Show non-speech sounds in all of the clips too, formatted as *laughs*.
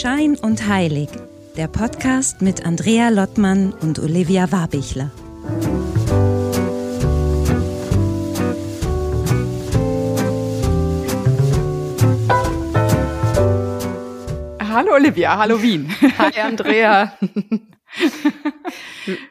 Schein und Heilig, der Podcast mit Andrea Lottmann und Olivia Warbichler. Hallo Olivia, hallo Wien. Hi Andrea. *laughs*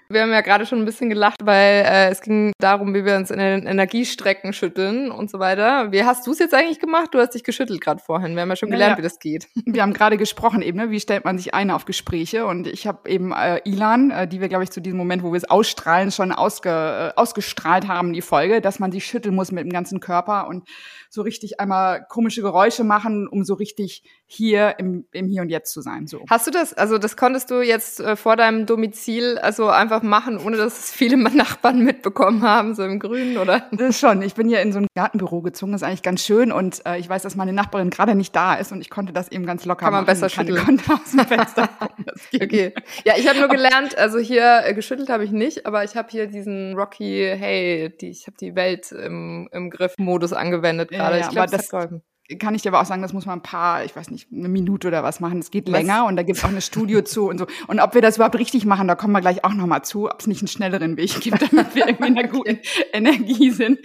Wir haben ja gerade schon ein bisschen gelacht, weil äh, es ging darum, wie wir uns in den Energiestrecken schütteln und so weiter. Wie hast du es jetzt eigentlich gemacht? Du hast dich geschüttelt gerade vorhin. Wir haben ja schon gelernt, ja, wie das geht. *laughs* Wir haben gerade gesprochen eben, ne? wie stellt man sich ein auf Gespräche. Und ich habe eben äh, Ilan, äh, die wir, glaube ich, zu diesem Moment, wo wir es ausstrahlen, schon ausge, äh, ausgestrahlt haben, die Folge, dass man sich schütteln muss mit dem ganzen Körper und so richtig einmal komische Geräusche machen, um so richtig hier im, im Hier und Jetzt zu sein. So. Hast du das, also das konntest du jetzt äh, vor deinem Domizil also einfach machen, ohne dass es viele Nachbarn *laughs* mitbekommen haben, so im Grünen, oder? Das schon. Ich bin hier in so ein Gartenbüro gezogen, das ist eigentlich ganz schön und äh, ich weiß, dass meine Nachbarin gerade nicht da ist und ich konnte das eben ganz locker Kann man machen. besser schütteln. Konnte aus dem Fenster *laughs* okay. Ja, ich habe nur gelernt, also hier äh, geschüttelt habe ich nicht, aber ich habe hier diesen Rocky, hey, die, ich habe die Welt im, im Griff-Modus angewendet gerade. Ja, ja, ich glaube, das, das kann ich dir aber auch sagen, das muss man ein paar, ich weiß nicht, eine Minute oder was machen. Es geht was? länger und da gibt es auch eine Studio *laughs* zu und so. Und ob wir das überhaupt richtig machen, da kommen wir gleich auch nochmal zu, ob es nicht einen schnelleren Weg gibt, *laughs* damit wir irgendwie in einer *laughs* guten Energie sind.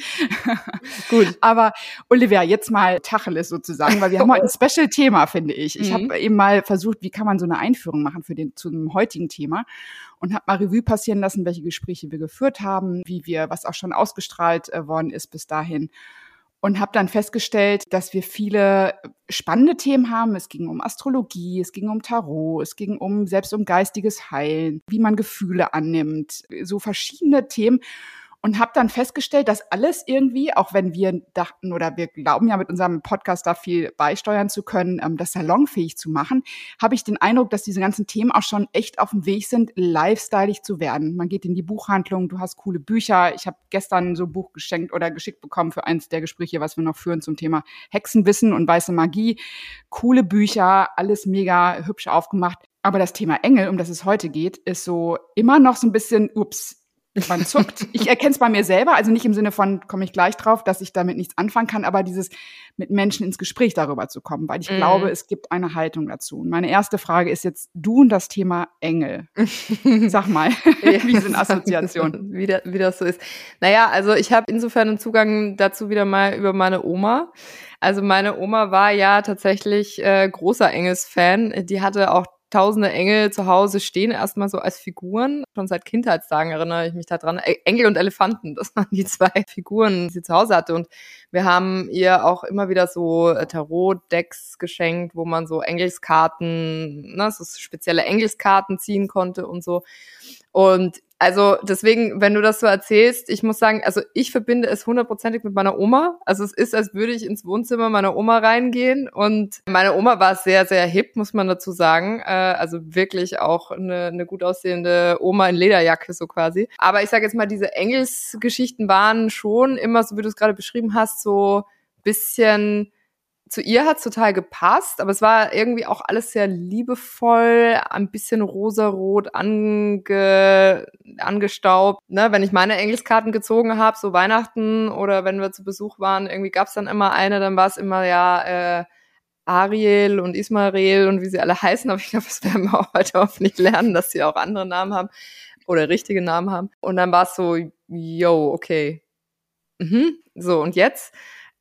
Gut. Aber Olivia, jetzt mal Tacheles sozusagen, weil wir haben heute ein Special-Thema, finde ich. Ich mhm. habe eben mal versucht, wie kann man so eine Einführung machen für den zu dem heutigen Thema und habe mal Revue passieren lassen, welche Gespräche wir geführt haben, wie wir, was auch schon ausgestrahlt äh, worden ist bis dahin und habe dann festgestellt, dass wir viele spannende Themen haben. Es ging um Astrologie, es ging um Tarot, es ging um selbst um geistiges Heilen, wie man Gefühle annimmt, so verschiedene Themen und habe dann festgestellt, dass alles irgendwie, auch wenn wir dachten oder wir glauben ja mit unserem Podcast da viel beisteuern zu können, ähm, das salonfähig zu machen, habe ich den Eindruck, dass diese ganzen Themen auch schon echt auf dem Weg sind, lifestyleig zu werden. Man geht in die Buchhandlung, du hast coole Bücher. Ich habe gestern so ein Buch geschenkt oder geschickt bekommen für eins der Gespräche, was wir noch führen zum Thema Hexenwissen und weiße Magie. Coole Bücher, alles mega hübsch aufgemacht. Aber das Thema Engel, um das es heute geht, ist so immer noch so ein bisschen, ups, man zuckt. Ich erkenne es bei mir selber, also nicht im Sinne von, komme ich gleich drauf, dass ich damit nichts anfangen kann, aber dieses mit Menschen ins Gespräch darüber zu kommen, weil ich mm. glaube, es gibt eine Haltung dazu. Und meine erste Frage ist jetzt du und das Thema Engel. *laughs* Sag mal, *laughs* wie sind Assoziationen? *laughs* wie, da, wie das so ist. Naja, also ich habe insofern einen Zugang dazu wieder mal über meine Oma. Also meine Oma war ja tatsächlich äh, großer Engels-Fan. Die hatte auch tausende Engel zu Hause stehen, erstmal so als Figuren. Schon seit Kindheitstagen erinnere ich mich daran. Engel und Elefanten, *laughs* das waren die zwei Figuren, die sie zu Hause hatte. Und wir haben ihr auch immer wieder so äh, Tarot-Decks geschenkt, wo man so Engelskarten, ne, so spezielle Engelskarten ziehen konnte und so. Und also deswegen, wenn du das so erzählst, ich muss sagen, also ich verbinde es hundertprozentig mit meiner Oma. Also es ist, als würde ich ins Wohnzimmer meiner Oma reingehen. Und meine Oma war sehr, sehr hip, muss man dazu sagen. Äh, also wirklich auch eine, eine gut aussehende Oma in Lederjacke so quasi. Aber ich sage jetzt mal, diese Engelsgeschichten waren schon immer, so wie du es gerade beschrieben hast, so bisschen zu ihr hat's total gepasst, aber es war irgendwie auch alles sehr liebevoll, ein bisschen rosarot ange, angestaubt. Ne? Wenn ich meine Engelskarten gezogen habe, so Weihnachten oder wenn wir zu Besuch waren, irgendwie gab's dann immer eine, dann war es immer ja äh, Ariel und Ismael und wie sie alle *laughs* heißen, aber ich glaube, das werden wir auch heute hoffentlich lernen, dass sie auch andere Namen haben oder richtige Namen haben. Und dann war es so, yo, okay. Mhm. So, und jetzt?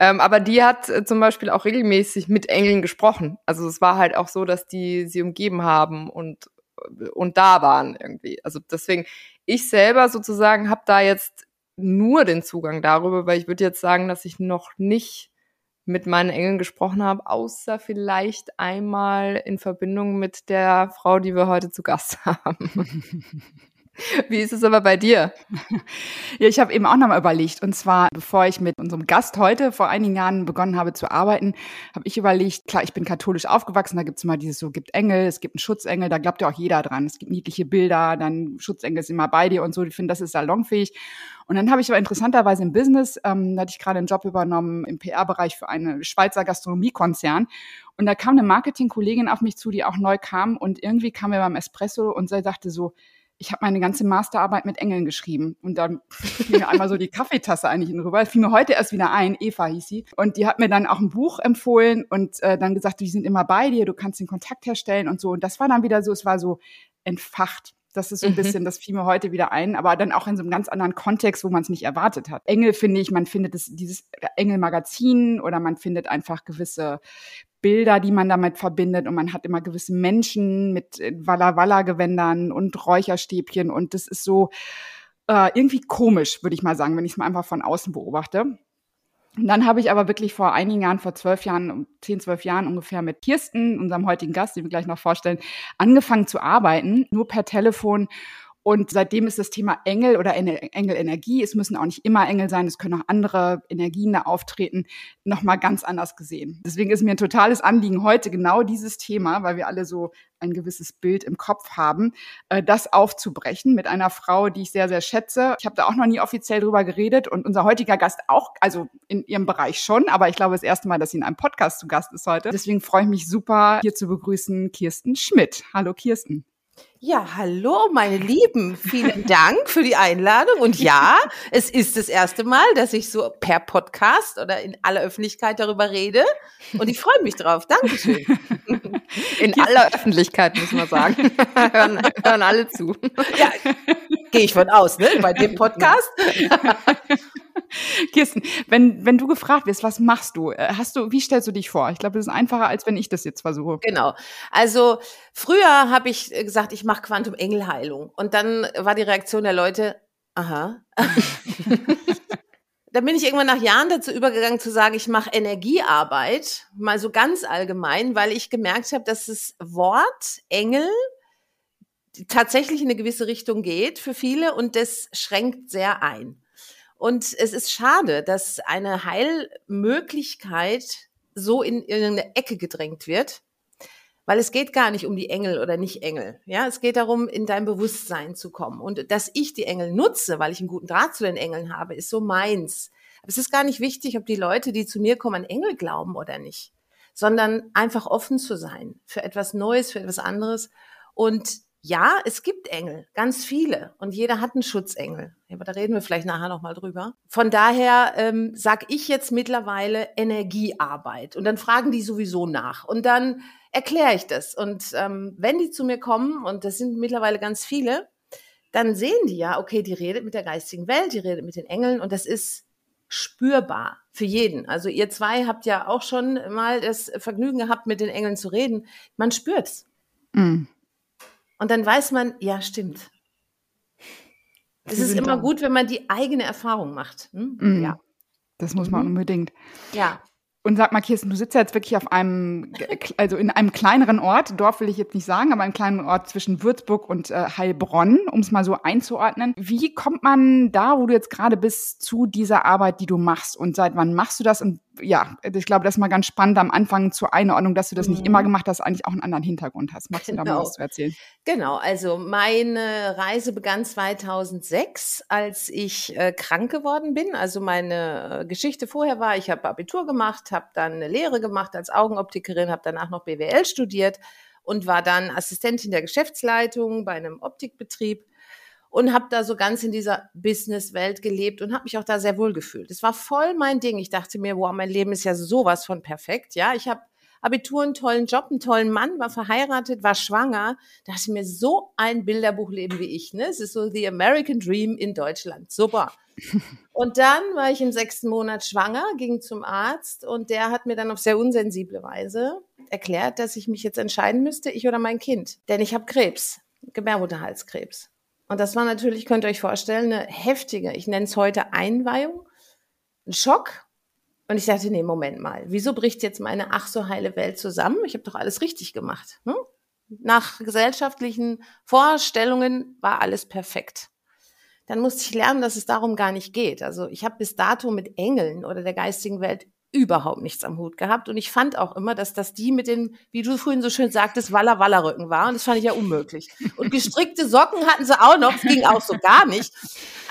Ähm, aber die hat äh, zum Beispiel auch regelmäßig mit Engeln gesprochen. Also es war halt auch so, dass die sie umgeben haben und, äh, und da waren irgendwie. Also deswegen, ich selber sozusagen habe da jetzt nur den Zugang darüber, weil ich würde jetzt sagen, dass ich noch nicht mit meinen Engeln gesprochen habe, außer vielleicht einmal in Verbindung mit der Frau, die wir heute zu Gast *laughs* haben. *laughs* *laughs* Wie ist es aber bei dir? *laughs* Ja, ich habe eben auch nochmal überlegt. Und zwar, bevor ich mit unserem Gast heute vor einigen Jahren begonnen habe zu arbeiten, habe ich überlegt, klar, ich bin katholisch aufgewachsen, da gibt es immer dieses so, gibt Engel, es gibt einen Schutzengel, da glaubt ja auch jeder dran. Es gibt niedliche Bilder, dann Schutzengel ist immer bei dir und so. Ich finde, das ist salonfähig. Und dann habe ich aber interessanterweise im Business, ähm, da hatte ich gerade einen Job übernommen im PR-Bereich für einen Schweizer Gastronomiekonzern. Und da kam eine Marketingkollegin auf mich zu, die auch neu kam und irgendwie kam mir beim Espresso und sie sagte so, ich habe meine ganze Masterarbeit mit Engeln geschrieben. Und dann fiel mir einmal so die *laughs* Kaffeetasse eigentlich rüber. Fiel mir heute erst wieder ein, Eva hieß sie. Und die hat mir dann auch ein Buch empfohlen und äh, dann gesagt, die sind immer bei dir, du kannst den Kontakt herstellen und so. Und das war dann wieder so, es war so entfacht. Das ist so ein mhm. bisschen, das fiel mir heute wieder ein, aber dann auch in so einem ganz anderen Kontext, wo man es nicht erwartet hat. Engel finde ich, man findet es, dieses Engel-Magazin oder man findet einfach gewisse Bilder, die man damit verbindet. Und man hat immer gewisse Menschen mit äh, Walla Walla Gewändern und Räucherstäbchen. Und das ist so äh, irgendwie komisch, würde ich mal sagen, wenn ich es mal einfach von außen beobachte. Und dann habe ich aber wirklich vor einigen Jahren, vor zwölf Jahren, zehn, zwölf Jahren ungefähr mit Kirsten, unserem heutigen Gast, den wir gleich noch vorstellen, angefangen zu arbeiten, nur per Telefon und seitdem ist das Thema Engel oder Engelenergie, es müssen auch nicht immer Engel sein, es können auch andere Energien da auftreten, nochmal ganz anders gesehen. Deswegen ist mir ein totales Anliegen heute genau dieses Thema, weil wir alle so ein gewisses Bild im Kopf haben, äh, das aufzubrechen mit einer Frau, die ich sehr, sehr schätze. Ich habe da auch noch nie offiziell drüber geredet und unser heutiger Gast auch, also in ihrem Bereich schon, aber ich glaube das erste Mal, dass sie in einem Podcast zu Gast ist heute. Deswegen freue ich mich super, hier zu begrüßen Kirsten Schmidt. Hallo Kirsten. Ja, hallo, meine Lieben. Vielen Dank für die Einladung. Und ja, es ist das erste Mal, dass ich so per Podcast oder in aller Öffentlichkeit darüber rede. Und ich freue mich drauf. Dankeschön. In aller Öffentlichkeit, muss man sagen. *laughs* hören, hören alle zu. Ja, gehe ich von aus, ne? Bei dem *laughs* Podcast. *laughs* Kirsten, wenn, wenn du gefragt wirst, was machst du? Äh, hast du, wie stellst du dich vor? Ich glaube, das ist einfacher, als wenn ich das jetzt versuche. Genau. Also früher habe ich gesagt, ich mache Quantum Engelheilung. Und dann war die Reaktion der Leute, aha. *laughs* dann bin ich irgendwann nach Jahren dazu übergegangen zu sagen, ich mache Energiearbeit, mal so ganz allgemein, weil ich gemerkt habe, dass das Wort Engel tatsächlich in eine gewisse Richtung geht für viele und das schränkt sehr ein. Und es ist schade, dass eine Heilmöglichkeit so in irgendeine Ecke gedrängt wird, weil es geht gar nicht um die Engel oder nicht Engel. Ja, es geht darum, in dein Bewusstsein zu kommen. Und dass ich die Engel nutze, weil ich einen guten Draht zu den Engeln habe, ist so meins. Aber es ist gar nicht wichtig, ob die Leute, die zu mir kommen, an Engel glauben oder nicht, sondern einfach offen zu sein für etwas Neues, für etwas anderes und ja, es gibt Engel, ganz viele. Und jeder hat einen Schutzengel. Aber da reden wir vielleicht nachher nochmal drüber. Von daher ähm, sage ich jetzt mittlerweile Energiearbeit. Und dann fragen die sowieso nach. Und dann erkläre ich das. Und ähm, wenn die zu mir kommen, und das sind mittlerweile ganz viele, dann sehen die ja, okay, die redet mit der geistigen Welt, die redet mit den Engeln. Und das ist spürbar für jeden. Also ihr zwei habt ja auch schon mal das Vergnügen gehabt, mit den Engeln zu reden. Man spürt's. Mm. Und dann weiß man, ja, stimmt. Es ist immer gut, wenn man die eigene Erfahrung macht. Hm? Mhm. Ja. Das muss man mhm. unbedingt. Ja. Und sag mal, Kirsten, du sitzt ja jetzt wirklich auf einem, also in einem kleineren Ort, Dorf will ich jetzt nicht sagen, aber einem kleinen Ort zwischen Würzburg und äh, Heilbronn, um es mal so einzuordnen. Wie kommt man da, wo du jetzt gerade bist, zu dieser Arbeit, die du machst? Und seit wann machst du das? Und ja, ich glaube, das ist mal ganz spannend am Anfang zur Einordnung, dass du das mhm. nicht immer gemacht hast, eigentlich auch einen anderen Hintergrund hast. Magst genau. du da mal genau. was zu erzählen? Genau, also meine Reise begann 2006, als ich äh, krank geworden bin. Also meine äh, Geschichte vorher war, ich habe Abitur gemacht, habe dann eine Lehre gemacht als Augenoptikerin, habe danach noch BWL studiert und war dann Assistentin der Geschäftsleitung bei einem Optikbetrieb und habe da so ganz in dieser Businesswelt gelebt und habe mich auch da sehr wohl gefühlt. Es war voll mein Ding. Ich dachte mir, wow, mein Leben ist ja sowas von perfekt. Ja, ich habe Abitur, einen tollen Job, einen tollen Mann, war verheiratet, war schwanger. Da dachte ich mir, so ein Bilderbuchleben wie ich. Ne? Es ist so the American Dream in Deutschland. Super. *laughs* Und dann war ich im sechsten Monat schwanger, ging zum Arzt und der hat mir dann auf sehr unsensible Weise erklärt, dass ich mich jetzt entscheiden müsste, ich oder mein Kind. Denn ich habe Krebs, Gebärmutterhalskrebs. Und das war natürlich, könnt ihr euch vorstellen, eine heftige, ich nenne es heute Einweihung, ein Schock. Und ich dachte, nee, Moment mal, wieso bricht jetzt meine ach so heile Welt zusammen? Ich habe doch alles richtig gemacht. Hm? Nach gesellschaftlichen Vorstellungen war alles perfekt. Dann musste ich lernen, dass es darum gar nicht geht. Also ich habe bis dato mit Engeln oder der geistigen Welt überhaupt nichts am Hut gehabt. Und ich fand auch immer, dass das die mit den, wie du vorhin so schön sagtest, Walla Walla Rücken war. Und das fand ich ja unmöglich. Und gestrickte Socken hatten sie auch noch. Das ging auch so gar nicht.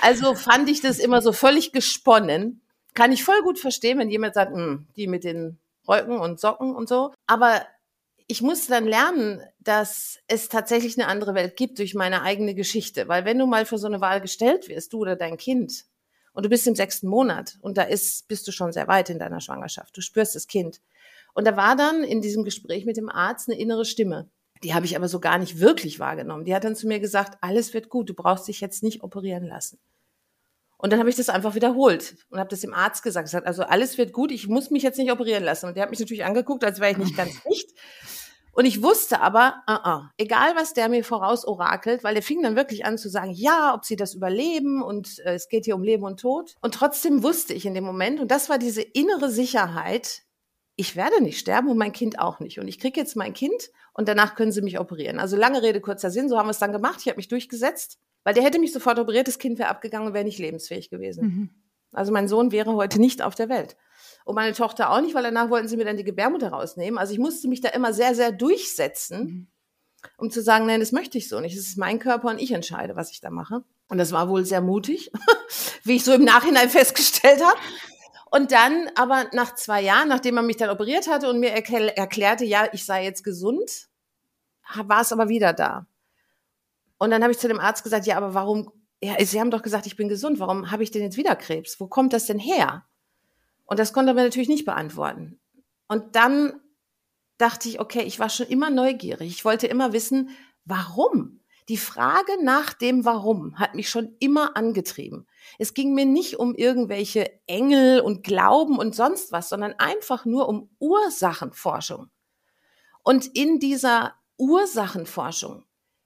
Also fand ich das immer so völlig gesponnen. Kann ich voll gut verstehen, wenn jemand sagt, hm, die mit den Röcken und Socken und so. Aber ich musste dann lernen, dass es tatsächlich eine andere Welt gibt durch meine eigene Geschichte. Weil wenn du mal für so eine Wahl gestellt wirst, du oder dein Kind, und du bist im sechsten Monat und da ist, bist du schon sehr weit in deiner Schwangerschaft. Du spürst das Kind. Und da war dann in diesem Gespräch mit dem Arzt eine innere Stimme. Die habe ich aber so gar nicht wirklich wahrgenommen. Die hat dann zu mir gesagt, alles wird gut, du brauchst dich jetzt nicht operieren lassen. Und dann habe ich das einfach wiederholt und habe das dem Arzt gesagt. gesagt. Also alles wird gut, ich muss mich jetzt nicht operieren lassen. Und der hat mich natürlich angeguckt, als wäre ich nicht *laughs* ganz nicht. Und ich wusste aber, uh -uh, egal was der mir voraus orakelt, weil der fing dann wirklich an zu sagen, ja, ob sie das überleben und äh, es geht hier um Leben und Tod. Und trotzdem wusste ich in dem Moment, und das war diese innere Sicherheit, ich werde nicht sterben und mein Kind auch nicht. Und ich kriege jetzt mein Kind und danach können sie mich operieren. Also lange Rede, kurzer Sinn, so haben wir es dann gemacht. Ich habe mich durchgesetzt, weil der hätte mich sofort operiert, das Kind wäre abgegangen und wäre nicht lebensfähig gewesen. Mhm. Also mein Sohn wäre heute nicht auf der Welt. Und meine Tochter auch nicht, weil danach wollten sie mir dann die Gebärmutter rausnehmen. Also ich musste mich da immer sehr, sehr durchsetzen, mhm. um zu sagen, nein, das möchte ich so nicht. Das ist mein Körper und ich entscheide, was ich da mache. Und das war wohl sehr mutig, *laughs* wie ich so im Nachhinein festgestellt habe. Und dann aber nach zwei Jahren, nachdem man mich dann operiert hatte und mir erklär, erklärte, ja, ich sei jetzt gesund, war es aber wieder da. Und dann habe ich zu dem Arzt gesagt, ja, aber warum, ja, Sie haben doch gesagt, ich bin gesund, warum habe ich denn jetzt wieder Krebs? Wo kommt das denn her? Und das konnte er mir natürlich nicht beantworten. Und dann dachte ich, okay, ich war schon immer neugierig. Ich wollte immer wissen, warum? Die Frage nach dem Warum hat mich schon immer angetrieben. Es ging mir nicht um irgendwelche Engel und Glauben und sonst was, sondern einfach nur um Ursachenforschung. Und in dieser Ursachenforschung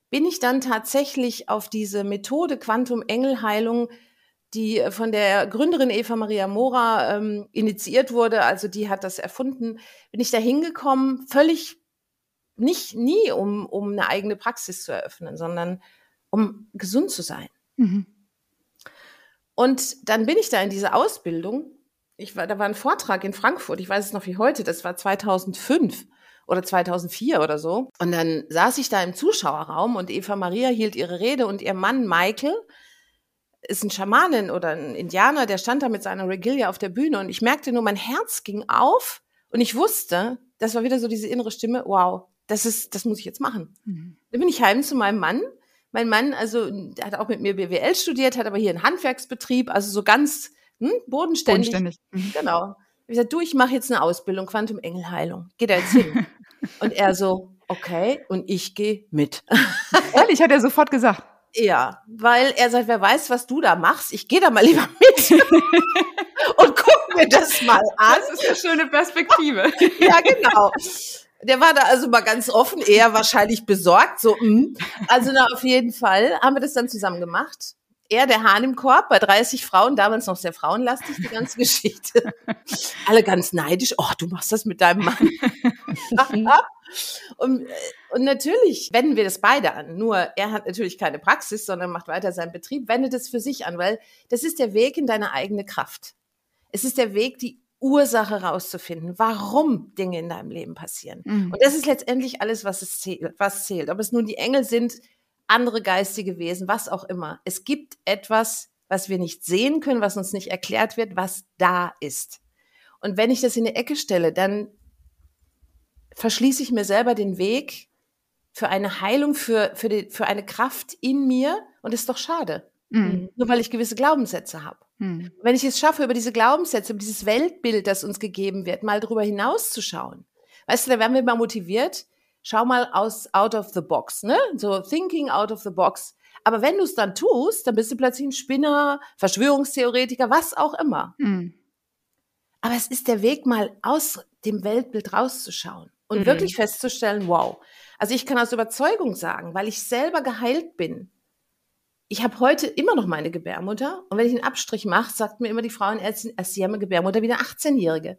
bin ich dann tatsächlich auf diese Methode Quantum-Engelheilung, die von der Gründerin Eva Maria Mora ähm, initiiert wurde, also die hat das erfunden, bin ich da hingekommen, völlig nicht nie, um, um eine eigene Praxis zu eröffnen, sondern um gesund zu sein. Mhm. Und dann bin ich da in diese Ausbildung. Ich war, da war ein Vortrag in Frankfurt, ich weiß es noch wie heute, das war 2005 oder 2004 oder so. Und dann saß ich da im Zuschauerraum und Eva Maria hielt ihre Rede und ihr Mann Michael ist ein Schamanin oder ein Indianer, der stand da mit seiner Regalia auf der Bühne und ich merkte nur, mein Herz ging auf und ich wusste, das war wieder so diese innere Stimme, wow, das ist, das muss ich jetzt machen. Mhm. Dann bin ich heim zu meinem Mann. Mein Mann, also, der hat auch mit mir BWL studiert, hat aber hier einen Handwerksbetrieb, also so ganz hm, bodenständig. Bodenständig. Mhm. Genau. Ich gesagt, du, ich mache jetzt eine Ausbildung, Quantum Engelheilung. Geh da jetzt hin. *laughs* und er so, okay, und ich gehe mit. Ehrlich, hat er sofort gesagt. Ja, weil er sagt, wer weiß, was du da machst, ich gehe da mal lieber mit *laughs* und guck mir das mal an. Das ist eine schöne Perspektive. *laughs* ja, genau. Der war da also mal ganz offen, eher wahrscheinlich besorgt, so, mh. also na, auf jeden Fall haben wir das dann zusammen gemacht. Er, der Hahn im Korb, bei 30 Frauen, damals noch sehr frauenlastig, die ganze *laughs* Geschichte. Alle ganz neidisch, oh, du machst das mit deinem Mann. *laughs* und, und natürlich wenden wir das beide an. Nur er hat natürlich keine Praxis, sondern macht weiter seinen Betrieb, wendet es für sich an, weil das ist der Weg in deine eigene Kraft. Es ist der Weg, die Ursache rauszufinden, warum Dinge in deinem Leben passieren. Mhm. Und das ist letztendlich alles, was es zählt, was zählt. Ob es nun die Engel sind, andere geistige Wesen, was auch immer. Es gibt etwas, was wir nicht sehen können, was uns nicht erklärt wird, was da ist. Und wenn ich das in eine Ecke stelle, dann verschließe ich mir selber den Weg für eine Heilung, für, für, die, für eine Kraft in mir. Und das ist doch schade. Mhm. Nur weil ich gewisse Glaubenssätze habe. Mhm. Wenn ich es schaffe, über diese Glaubenssätze, über dieses Weltbild, das uns gegeben wird, mal darüber hinauszuschauen. Weißt du, da werden wir mal motiviert. Schau mal aus, out of the box, ne? So thinking out of the box. Aber wenn du es dann tust, dann bist du plötzlich ein Spinner, Verschwörungstheoretiker, was auch immer. Mhm. Aber es ist der Weg, mal aus dem Weltbild rauszuschauen und mhm. wirklich festzustellen, wow. Also ich kann aus Überzeugung sagen, weil ich selber geheilt bin. Ich habe heute immer noch meine Gebärmutter und wenn ich einen Abstrich mache, sagt mir immer die Frauenärztin, also sie haben eine Gebärmutter wie eine 18-Jährige.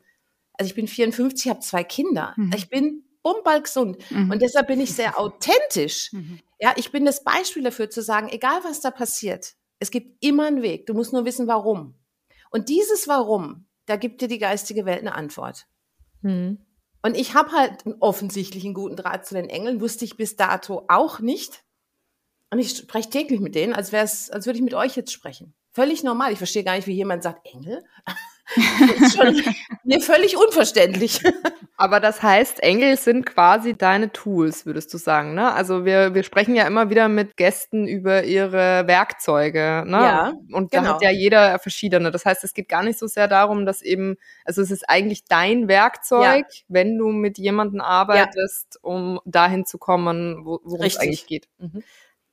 Also ich bin 54, habe zwei Kinder. Mhm. Ich bin bumball gesund mhm. und deshalb bin ich sehr authentisch. Mhm. Ja, ich bin das Beispiel dafür zu sagen, egal was da passiert, es gibt immer einen Weg. Du musst nur wissen, warum. Und dieses Warum, da gibt dir die geistige Welt eine Antwort. Mhm. Und ich habe halt offensichtlich einen guten Draht zu den Engeln, wusste ich bis dato auch nicht. Und ich spreche täglich mit denen, als wäre es, als würde ich mit euch jetzt sprechen. Völlig normal. Ich verstehe gar nicht, wie jemand sagt, Engel. *laughs* ist schon *laughs* mir völlig unverständlich. Aber das heißt, Engel sind quasi deine Tools, würdest du sagen, ne? Also wir, wir sprechen ja immer wieder mit Gästen über ihre Werkzeuge, ne? Ja, Und da genau. hat ja jeder verschiedene. Das heißt, es geht gar nicht so sehr darum, dass eben, also es ist eigentlich dein Werkzeug, wenn du mit jemandem arbeitest, um dahin zu kommen, wo- worum es Richtig. eigentlich geht. Mhm.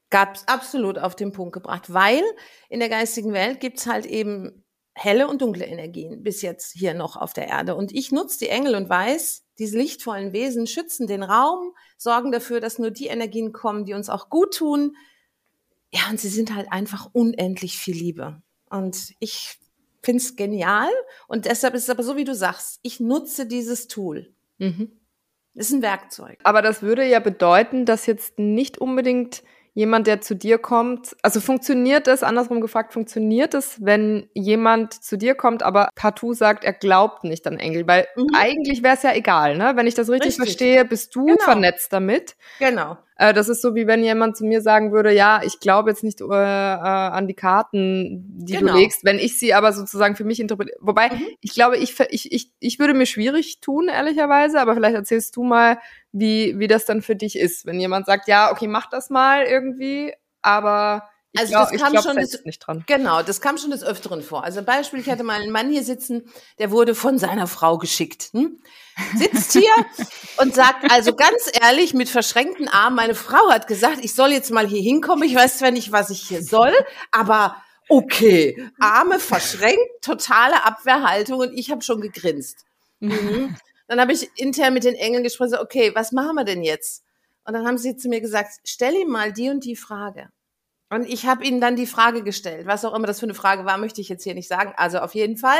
Gab's absolut auf den Punkt gebracht, weil in der geistigen Welt gibt's halt eben helle und dunkle Energien bis jetzt hier noch auf der Erde. Und ich nutze die Engel und weiß, diese lichtvollen Wesen schützen den Raum, sorgen dafür, dass nur die Energien kommen, die uns auch gut tun. Ja, und sie sind halt einfach unendlich viel Liebe. Und ich find's genial. Und deshalb ist es aber so, wie du sagst, ich nutze dieses Tool. Mhm. Das ist ein Werkzeug. Aber das würde ja bedeuten, dass jetzt nicht unbedingt jemand, der zu dir kommt, also funktioniert es, andersrum gefragt, funktioniert es, wenn jemand zu dir kommt, aber partout sagt, er glaubt nicht an Engel? Weil Mhm. eigentlich wäre es ja egal, ne? Wenn ich das richtig, Richtig. verstehe, bist du Genau. vernetzt damit. Genau. Äh, das ist so, wie wenn jemand zu mir sagen würde, ja, ich glaube jetzt nicht äh, äh, an die Karten, die Genau. du legst, wenn ich sie aber sozusagen für mich interpretiere. Wobei, Mhm. ich glaube, ich, ich, ich, ich würde mir schwierig tun, ehrlicherweise, aber vielleicht erzählst du mal, wie, wie das dann für dich ist, wenn jemand sagt, ja, okay, mach das mal irgendwie, aber ich Also glaub, das ich kam glaub schon des- nicht dran. Genau, das kam schon des Öfteren vor. Also Beispiel, ich hatte mal einen Mann hier sitzen, der wurde von seiner Frau geschickt. Hm? Sitzt hier *laughs* und sagt also ganz ehrlich mit verschränkten Armen, meine Frau hat gesagt, ich soll jetzt mal hier hinkommen. Ich weiß zwar nicht, was ich hier soll, aber okay. Arme verschränkt, totale Abwehrhaltung und ich habe schon gegrinst. *laughs* Mhm. Dann habe ich intern mit den Engeln gesprochen, so, okay, was machen wir denn jetzt? Und dann haben sie zu mir gesagt, stell ihm mal die und die Frage. Und ich habe ihnen dann die Frage gestellt, was auch immer das für eine Frage war, möchte ich jetzt hier nicht sagen. Also auf jeden Fall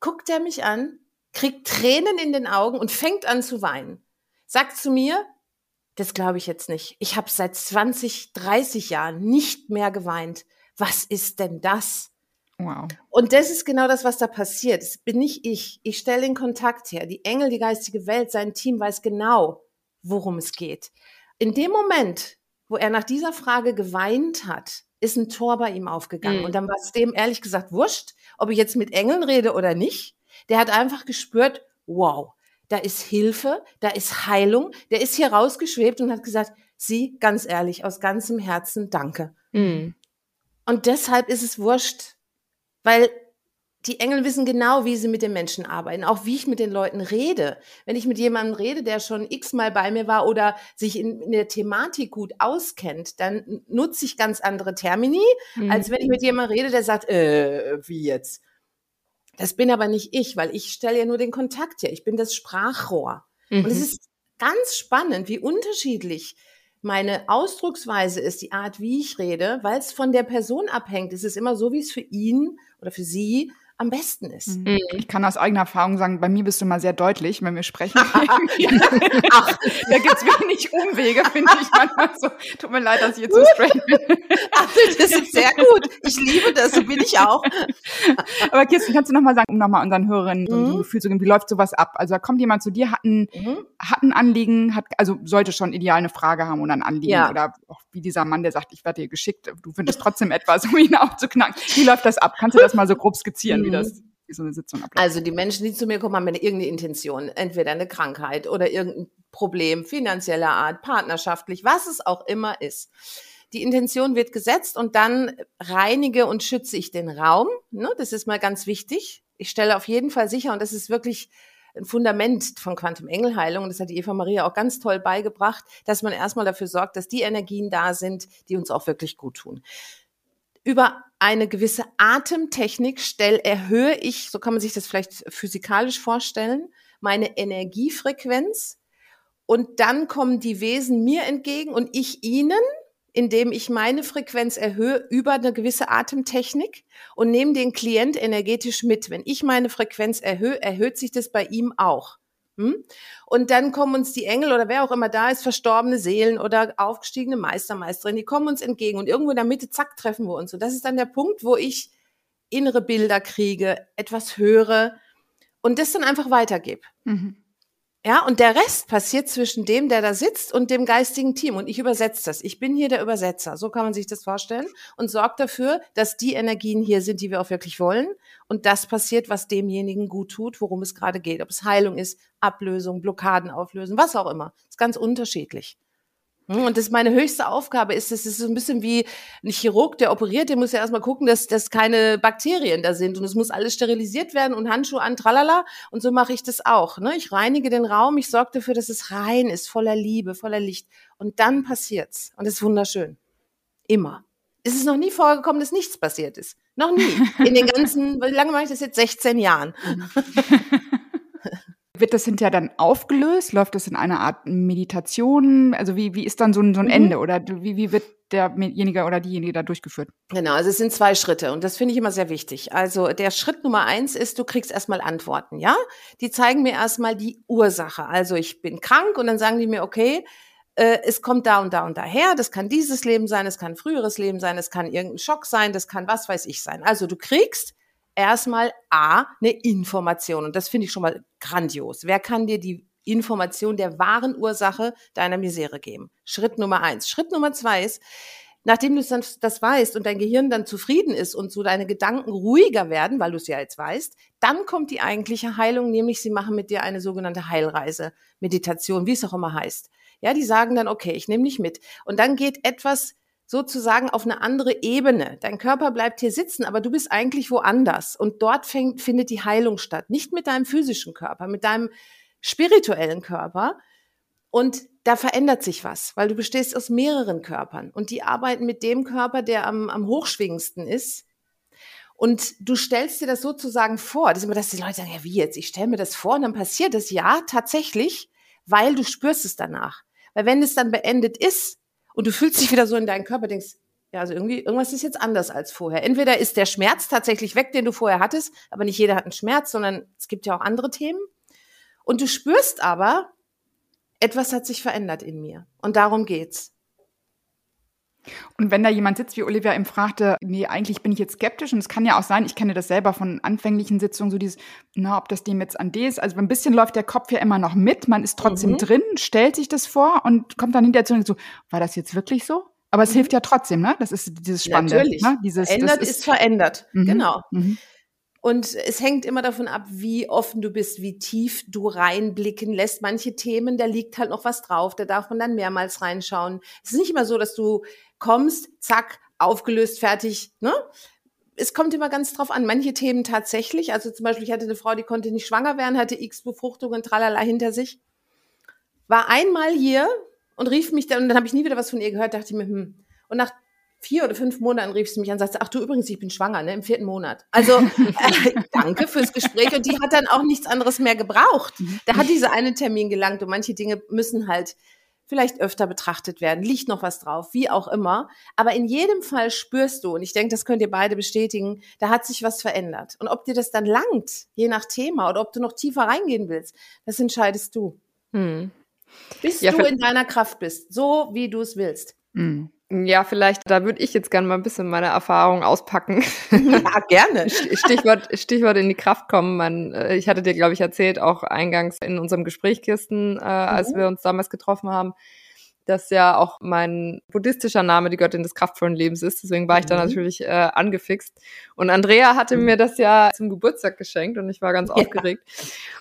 guckt er mich an, kriegt Tränen in den Augen und fängt an zu weinen. Sagt zu mir, das glaube ich jetzt nicht. Ich habe seit 20, 30 Jahren nicht mehr geweint. Was ist denn das? Wow. Und das ist genau das, was da passiert. Das bin nicht ich. Ich stelle den Kontakt her. Die Engel, die geistige Welt, sein Team weiß genau, worum es geht. In dem Moment, wo er nach dieser Frage geweint hat, ist ein Tor bei ihm aufgegangen. Mhm. Und dann war es dem ehrlich gesagt wurscht, ob ich jetzt mit Engeln rede oder nicht. Der hat einfach gespürt, wow, da ist Hilfe, da ist Heilung. Der ist hier rausgeschwebt und hat gesagt, Sie, ganz ehrlich, aus ganzem Herzen, danke. Mhm. Und deshalb ist es wurscht, weil die Engel wissen genau, wie sie mit den Menschen arbeiten, auch wie ich mit den Leuten rede. Wenn ich mit jemandem rede, der schon x-mal bei mir war oder sich in, in der Thematik gut auskennt, dann nutze ich ganz andere Termini, Mhm. als wenn ich mit jemandem rede, der sagt, äh, wie jetzt? Das bin aber nicht ich, weil ich stelle ja nur den Kontakt her. Ich bin das Sprachrohr. Mhm. Und es ist ganz spannend, wie unterschiedlich meine Ausdrucksweise ist, die Art, wie ich rede, weil es von der Person abhängt. Es ist immer so, wie es für ihn oder für sie am besten ist. Mhm. Ich kann aus eigener Erfahrung sagen, bei mir bist du immer sehr deutlich, wenn wir sprechen. *laughs* Ach, da gibt's wenig Umwege, finde ich manchmal so. Tut mir leid, dass ich jetzt so straight bin. ach, das ist sehr gut. Ich liebe das, so bin ich auch. *laughs* Aber Kirsten, kannst du noch mal sagen, um nochmal unseren Hörerinnen so ein Mhm. Gefühl zu geben, wie läuft sowas ab? Also da kommt jemand zu dir, hat ein, hat ein Anliegen, hat, also sollte schon ideal eine Frage haben oder ein Anliegen Ja. oder auch wie dieser Mann, der sagt, ich werde dir geschickt, du findest trotzdem etwas, *laughs* um ihn aufzuknacken. Wie läuft das ab? Kannst du das mal so grob skizzieren, wie Mhm. das, wie so eine Sitzung abläuft? Also die Menschen, die zu mir kommen, haben eine irgendeine Intention, entweder eine Krankheit oder irgendein Problem finanzieller Art, partnerschaftlich, was es auch immer ist. Die Intention wird gesetzt und dann reinige und schütze ich den Raum. Ne, das ist mal ganz wichtig. Ich stelle auf jeden Fall sicher, und das ist wirklich ein Fundament von Quantum Engelheilung, und das hat die Eva Maria auch ganz toll beigebracht, dass man erstmal dafür sorgt, dass die Energien da sind, die uns auch wirklich gut tun. Über eine gewisse Atemtechnik stell, erhöhe ich, so kann man sich das vielleicht physikalisch vorstellen, meine Energiefrequenz. Und dann kommen die Wesen mir entgegen und ich ihnen, indem ich meine Frequenz erhöhe über eine gewisse Atemtechnik und nehme den Klient energetisch mit. Wenn ich meine Frequenz erhöhe, erhöht sich das bei ihm auch. Hm? Und dann kommen uns die Engel oder wer auch immer da ist, verstorbene Seelen oder aufgestiegene Meister, Meisterinnen, die kommen uns entgegen und irgendwo in der Mitte, zack, treffen wir uns. Und das ist dann der Punkt, wo ich innere Bilder kriege, etwas höre und das dann einfach weitergebe. Mhm. Ja, und der Rest passiert zwischen dem, der da sitzt und dem geistigen Team. Und ich übersetze das. Ich bin hier der Übersetzer. So kann man sich das vorstellen. Und sorgt dafür, dass die Energien hier sind, die wir auch wirklich wollen. Und das passiert, was demjenigen gut tut, worum es gerade geht. Ob es Heilung ist, Ablösung, Blockaden auflösen, was auch immer. Ist ganz unterschiedlich. Hm, und das ist meine höchste Aufgabe ist, es ist so ein bisschen wie ein Chirurg, der operiert, der muss ja erstmal gucken, dass, dass keine Bakterien da sind und es muss alles sterilisiert werden und Handschuhe an, tralala. Und so mache ich das auch. Ne? Ich reinige den Raum, ich sorge dafür, dass es rein ist, voller Liebe, voller Licht. Und dann passiert's. Und das ist wunderschön. Immer. Es ist noch nie vorgekommen, dass nichts passiert ist. Noch nie. In den ganzen, *laughs* wie lange mache ich das jetzt? 16 Jahren. *laughs* Wird das hinterher dann aufgelöst? Läuft das in einer Art Meditation? Also wie, wie ist dann so ein, so ein mhm. Ende? Oder wie, wie wird derjenige oder diejenige da durchgeführt? Genau, also es sind zwei Schritte und das finde ich immer sehr wichtig. Also der Schritt Nummer eins ist, du kriegst erstmal Antworten, ja? Die zeigen mir erstmal die Ursache. Also ich bin krank und dann sagen die mir, okay, äh, es kommt da und da und daher, das kann dieses Leben sein, es kann früheres Leben sein, es kann irgendein Schock sein, das kann was weiß ich sein. Also du kriegst erstmal A, eine Information. Und das finde ich schon mal grandios. Wer kann dir die Information der wahren Ursache deiner Misere geben? Schritt Nummer eins. Schritt Nummer zwei ist, nachdem du das, das weißt und dein Gehirn dann zufrieden ist und so deine Gedanken ruhiger werden, weil du es ja jetzt weißt, dann kommt die eigentliche Heilung, nämlich sie machen mit dir eine sogenannte Heilreise, Meditation, wie es auch immer heißt. Ja, die sagen dann, okay, ich nehme dich mit. Und dann geht etwas sozusagen auf eine andere Ebene. Dein Körper bleibt hier sitzen, aber du bist eigentlich woanders. Und dort fängt, findet die Heilung statt. Nicht mit deinem physischen Körper, mit deinem spirituellen Körper. Und da verändert sich was, weil du bestehst aus mehreren Körpern. Und die arbeiten mit dem Körper, der am, am hochschwingendsten ist. Und du stellst dir das sozusagen vor. Das ist immer, dass die Leute sagen, ja, wie jetzt? Ich stelle mir das vor und dann passiert das. Ja, tatsächlich, weil du spürst es danach. Weil wenn es dann beendet ist, und du fühlst dich wieder so in deinen Körper, denkst, ja, also irgendwie, irgendwas ist jetzt anders als vorher. Entweder ist der Schmerz tatsächlich weg, den du vorher hattest, aber nicht jeder hat einen Schmerz, sondern es gibt ja auch andere Themen. Und du spürst aber, etwas hat sich verändert in mir. Und darum geht's. Und wenn da jemand sitzt, wie Olivia ihm fragte, nee, eigentlich bin ich jetzt skeptisch und es kann ja auch sein, ich kenne das selber von anfänglichen Sitzungen, so dieses, na, ob das dem jetzt an D ist. Also ein bisschen läuft der Kopf ja immer noch mit, man ist trotzdem mhm. drin, stellt sich das vor und kommt dann hinterher zu und so, war das jetzt wirklich so? Aber es mhm. hilft ja trotzdem, ne? Das ist dieses Spannende. Natürlich. Ne? Dieses, Verändert ist, ist, verändert. Mhm. Genau. Und es hängt immer davon ab, wie offen du bist, wie tief du reinblicken lässt. Manche Themen, da liegt halt noch was drauf, da darf man dann mehrmals reinschauen. Es ist nicht immer so, dass du kommst, zack, aufgelöst, fertig, ne? Es kommt immer ganz drauf an. Manche Themen tatsächlich, also zum Beispiel, ich hatte eine Frau, die konnte nicht schwanger werden, hatte x Befruchtungen, tralala hinter sich, war einmal hier und rief mich dann, und dann habe ich nie wieder was von ihr gehört, dachte ich mir, hm. Und nach vier oder fünf Monaten rief sie mich an und sagte, ach du übrigens, ich bin schwanger, ne, im vierten Monat. Also äh, *laughs* danke fürs Gespräch. Und die hat dann auch nichts anderes mehr gebraucht. Da hat diese eine Termin gelangt und manche Dinge müssen halt vielleicht öfter betrachtet werden, liegt noch was drauf, wie auch immer. Aber in jedem Fall spürst du, und ich denke, das könnt ihr beide bestätigen, da hat sich was verändert. Und ob dir das dann langt, je nach Thema, oder ob du noch tiefer reingehen willst, das entscheidest du. Hm. Bis ja, du in deiner Kraft bist, so wie du es willst. Hm. Ja, vielleicht, da würde ich jetzt gerne mal ein bisschen meine Erfahrung auspacken. *laughs* Ja, gerne. Stichwort, Stichwort in die Kraft kommen. Man, äh, ich hatte dir, glaube ich, erzählt, auch eingangs in unserem Gesprächkisten, äh, als mhm. wir uns damals getroffen haben, dass ja auch mein buddhistischer Name die Göttin des kraftvollen Lebens ist. Deswegen war ich da mhm. natürlich äh, angefixt. Und Andrea hatte mhm. mir das ja zum Geburtstag geschenkt und ich war ganz ja. aufgeregt.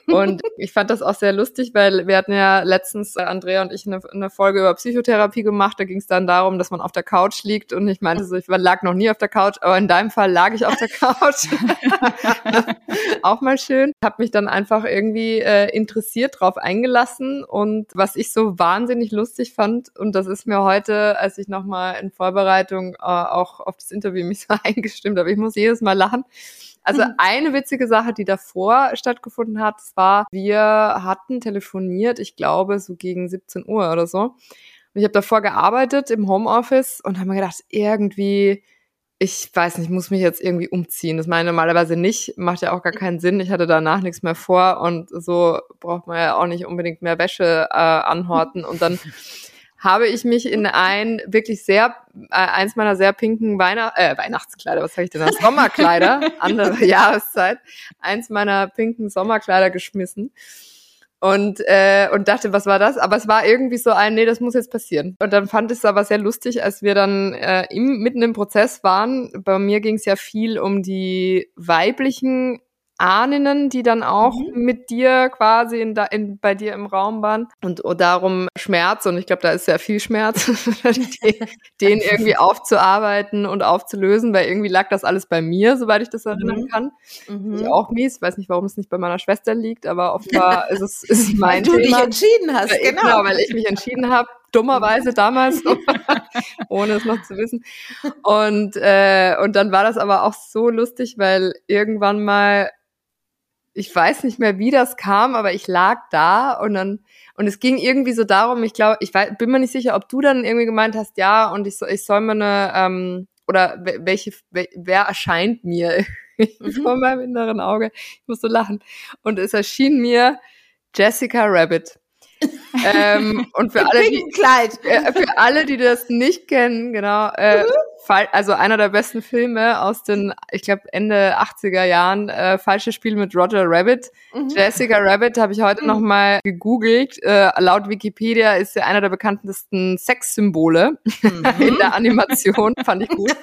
Und ich fand das auch sehr lustig, weil wir hatten ja letztens, äh, Andrea und ich, eine, eine Folge über Psychotherapie gemacht. Da ging es dann darum, dass man auf der Couch liegt und ich meinte so, ich lag noch nie auf der Couch, aber in deinem Fall lag ich auf der Couch. *laughs* auch mal schön. Hab mich dann einfach irgendwie äh, interessiert drauf eingelassen und was ich so wahnsinnig lustig fand, fand. Und das ist mir heute, als ich nochmal in Vorbereitung äh, auch auf das Interview mich *laughs* so eingestimmt habe, ich muss jedes Mal lachen. Also mhm. eine witzige Sache, die davor stattgefunden hat, war, wir hatten telefoniert, ich glaube, so gegen 17 Uhr oder so. Und ich habe davor gearbeitet im Homeoffice und habe mir gedacht, irgendwie, ich weiß nicht, muss mich jetzt irgendwie umziehen. Das meine ich normalerweise nicht, macht ja auch gar keinen Sinn. Ich hatte danach nichts mehr vor und so braucht man ja auch nicht unbedingt mehr Wäsche äh, anhorten. Und dann *laughs* habe ich mich in ein wirklich sehr, äh, eins meiner sehr pinken Weihnacht, äh, Weihnachtskleider, was sage ich denn da? Sommerkleider, *laughs* andere Jahreszeit, eins meiner pinken Sommerkleider geschmissen und, äh, und dachte, was war das? Aber es war irgendwie so ein, nee, das muss jetzt passieren. Und dann fand ich es aber sehr lustig, als wir dann äh, im, mitten im Prozess waren. Bei mir ging es ja viel um die weiblichen Ahninnen, die dann auch mhm. mit dir quasi in, in, bei dir im Raum waren und, und darum Schmerz und ich glaube, da ist sehr viel Schmerz, *laughs* den irgendwie *laughs* aufzuarbeiten und aufzulösen, weil irgendwie lag das alles bei mir, soweit ich das erinnern mhm. kann. Mhm. Ich auch mies, weiß nicht, warum es nicht bei meiner Schwester liegt, aber offenbar *laughs* ist es ist mein weil Thema. du dich entschieden hast, ja, genau. genau, weil ich mich entschieden habe, dummerweise damals, ohne es noch zu wissen. Und, äh, und dann war das aber auch so lustig, weil irgendwann mal ich weiß nicht mehr, wie das kam, aber ich lag da und dann und es ging irgendwie so darum, ich glaube, ich weiß, bin mir nicht sicher, ob du dann irgendwie gemeint hast, ja, und ich, ich soll mir eine ähm, oder welche wer erscheint mir *laughs* mhm. vor meinem inneren Auge. Ich muss so lachen und es erschien mir Jessica Rabbit. *laughs* ähm, und für alle, die, äh, für alle, die das nicht kennen, genau, äh, mhm also einer der besten Filme aus den, ich glaube, Ende 80er Jahren, äh, Falsches Spiel mit Roger Rabbit. Mhm. Jessica Rabbit habe ich heute mhm. noch mal gegoogelt. Äh, laut Wikipedia ist sie einer der bekanntesten Sexsymbole mhm. *laughs* in der Animation. Fand ich gut.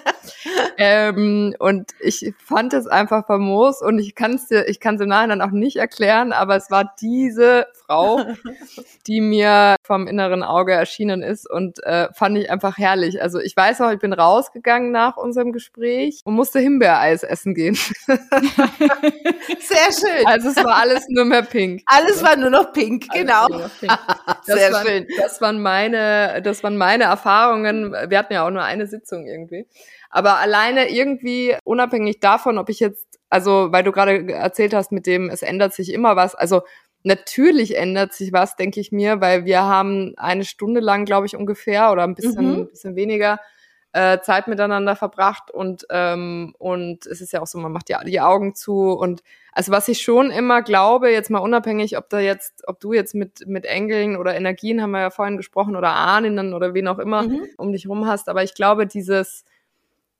ähm, und ich fand es einfach famos und ich kann es dir, ich kann es im Nachhinein auch nicht erklären, aber es war diese Frau, *laughs* die mir vom inneren Auge erschienen ist und äh, fand ich einfach herrlich. Also ich weiß auch, ich bin rausgegangen nach unserem Gespräch und musste Himbeereis essen gehen. *laughs* Sehr schön. Also es war alles nur mehr pink. Alles war nur noch pink, genau. Noch pink. *laughs* Sehr waren, schön. Das waren meine, das waren meine Erfahrungen. Wir hatten ja auch nur eine Sitzung irgendwie. Aber alleine irgendwie unabhängig davon, ob ich jetzt also weil du gerade erzählt hast mit dem, es ändert sich immer was. Also Natürlich ändert sich was, denke ich mir, weil wir haben eine Stunde lang, glaube ich, ungefähr oder ein bisschen, mhm. ein bisschen weniger äh, Zeit miteinander verbracht und ähm, und es ist ja auch so, man macht ja die Augen zu und also was ich schon immer glaube, jetzt mal unabhängig, ob da jetzt, ob du jetzt mit mit Engeln oder Energien haben wir ja vorhin gesprochen oder Ahnen oder wen auch immer mhm. um dich rum hast, aber ich glaube dieses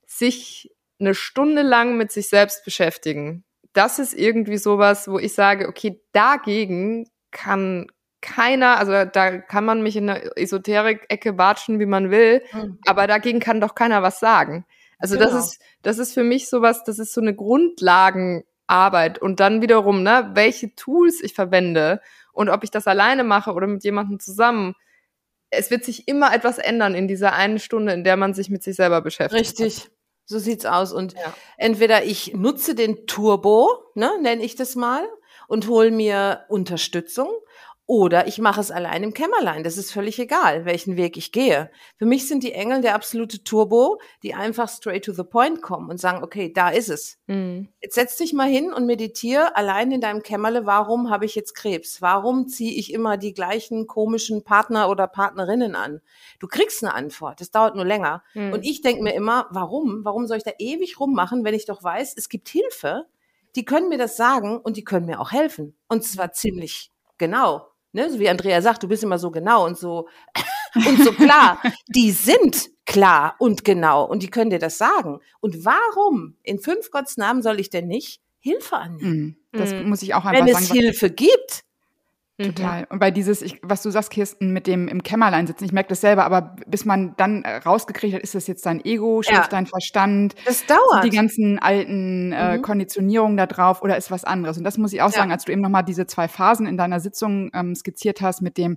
sich eine Stunde lang mit sich selbst beschäftigen, das ist irgendwie sowas, wo ich sage, okay, dagegen kann keiner, also da kann man mich in der Esoterik-Ecke watschen, wie man will, mhm. aber dagegen kann doch keiner was sagen. Also genau. das ist, das ist für mich sowas, das ist so eine Grundlagenarbeit und dann wiederum, ne, welche Tools ich verwende und ob ich das alleine mache oder mit jemandem zusammen. Es wird sich immer etwas ändern in dieser einen Stunde, in der man sich mit sich selber beschäftigt. Richtig. So sieht's aus. Und ja. entweder ich nutze den Turbo, ne, nenne ich das mal, und hole mir Unterstützung, oder ich mache es allein im Kämmerlein. Das ist völlig egal, welchen Weg ich gehe. Für mich sind die Engel der absolute Turbo, die einfach straight to the point kommen und sagen, okay, da ist es. Mhm. Jetzt setz dich mal hin und meditiere allein in deinem Kämmerle, warum habe ich jetzt Krebs? Warum ziehe ich immer die gleichen komischen Partner oder Partnerinnen an? Du kriegst eine Antwort, das dauert nur länger. Mhm. Und ich denke mir immer, warum? Warum soll ich da ewig rummachen, wenn ich doch weiß, es gibt Hilfe? Die können mir das sagen und die können mir auch helfen. Und zwar ziemlich genau ne, so wie Andrea sagt, du bist immer so genau und so *laughs* und so klar. die sind klar und genau und die können dir das sagen. Und warum in fünf Gottes Namen soll ich denn nicht Hilfe annehmen? Mm, das mm. muss ich auch einfach Wenn sagen. Wenn es Hilfe gibt, Total. Mhm. Und bei dieses, ich, was du sagst, Kirsten, mit dem im Kämmerlein sitzen, ich merke das selber, aber bis man dann äh, rausgekriegt hat, ist das jetzt dein Ego, schläft ja. dein Verstand, das dauert. die ganzen alten äh, mhm. Konditionierungen da drauf oder ist was anderes? Und das muss ich auch ja. sagen, als du eben nochmal diese zwei Phasen in deiner Sitzung ähm, skizziert hast, mit dem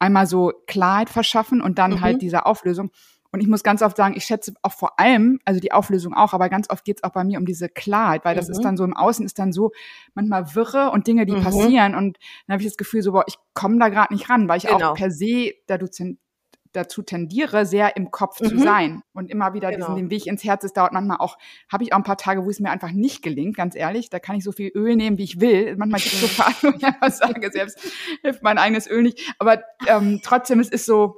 einmal so Klarheit verschaffen und dann mhm. halt diese Auflösung. Und ich muss ganz oft sagen, ich schätze auch vor allem, also die Auflösung auch, aber ganz oft geht es auch bei mir um diese Klarheit, weil das mhm. ist dann so im Außen ist dann so manchmal wirre und Dinge, die mhm. passieren. Und dann habe ich das Gefühl, so, boah, ich komme da gerade nicht ran, weil ich genau. auch per se dazu tendiere, sehr im Kopf mhm. zu sein und immer wieder genau. diesen den Weg ins Herz. Es dauert manchmal auch, habe ich auch ein paar Tage, wo es mir einfach nicht gelingt, ganz ehrlich. Da kann ich so viel Öl nehmen, wie ich will. Manchmal gibt es so Phasen, wo ich einfach sage, selbst hilft mein eigenes Öl nicht. Aber ähm, trotzdem, es ist so,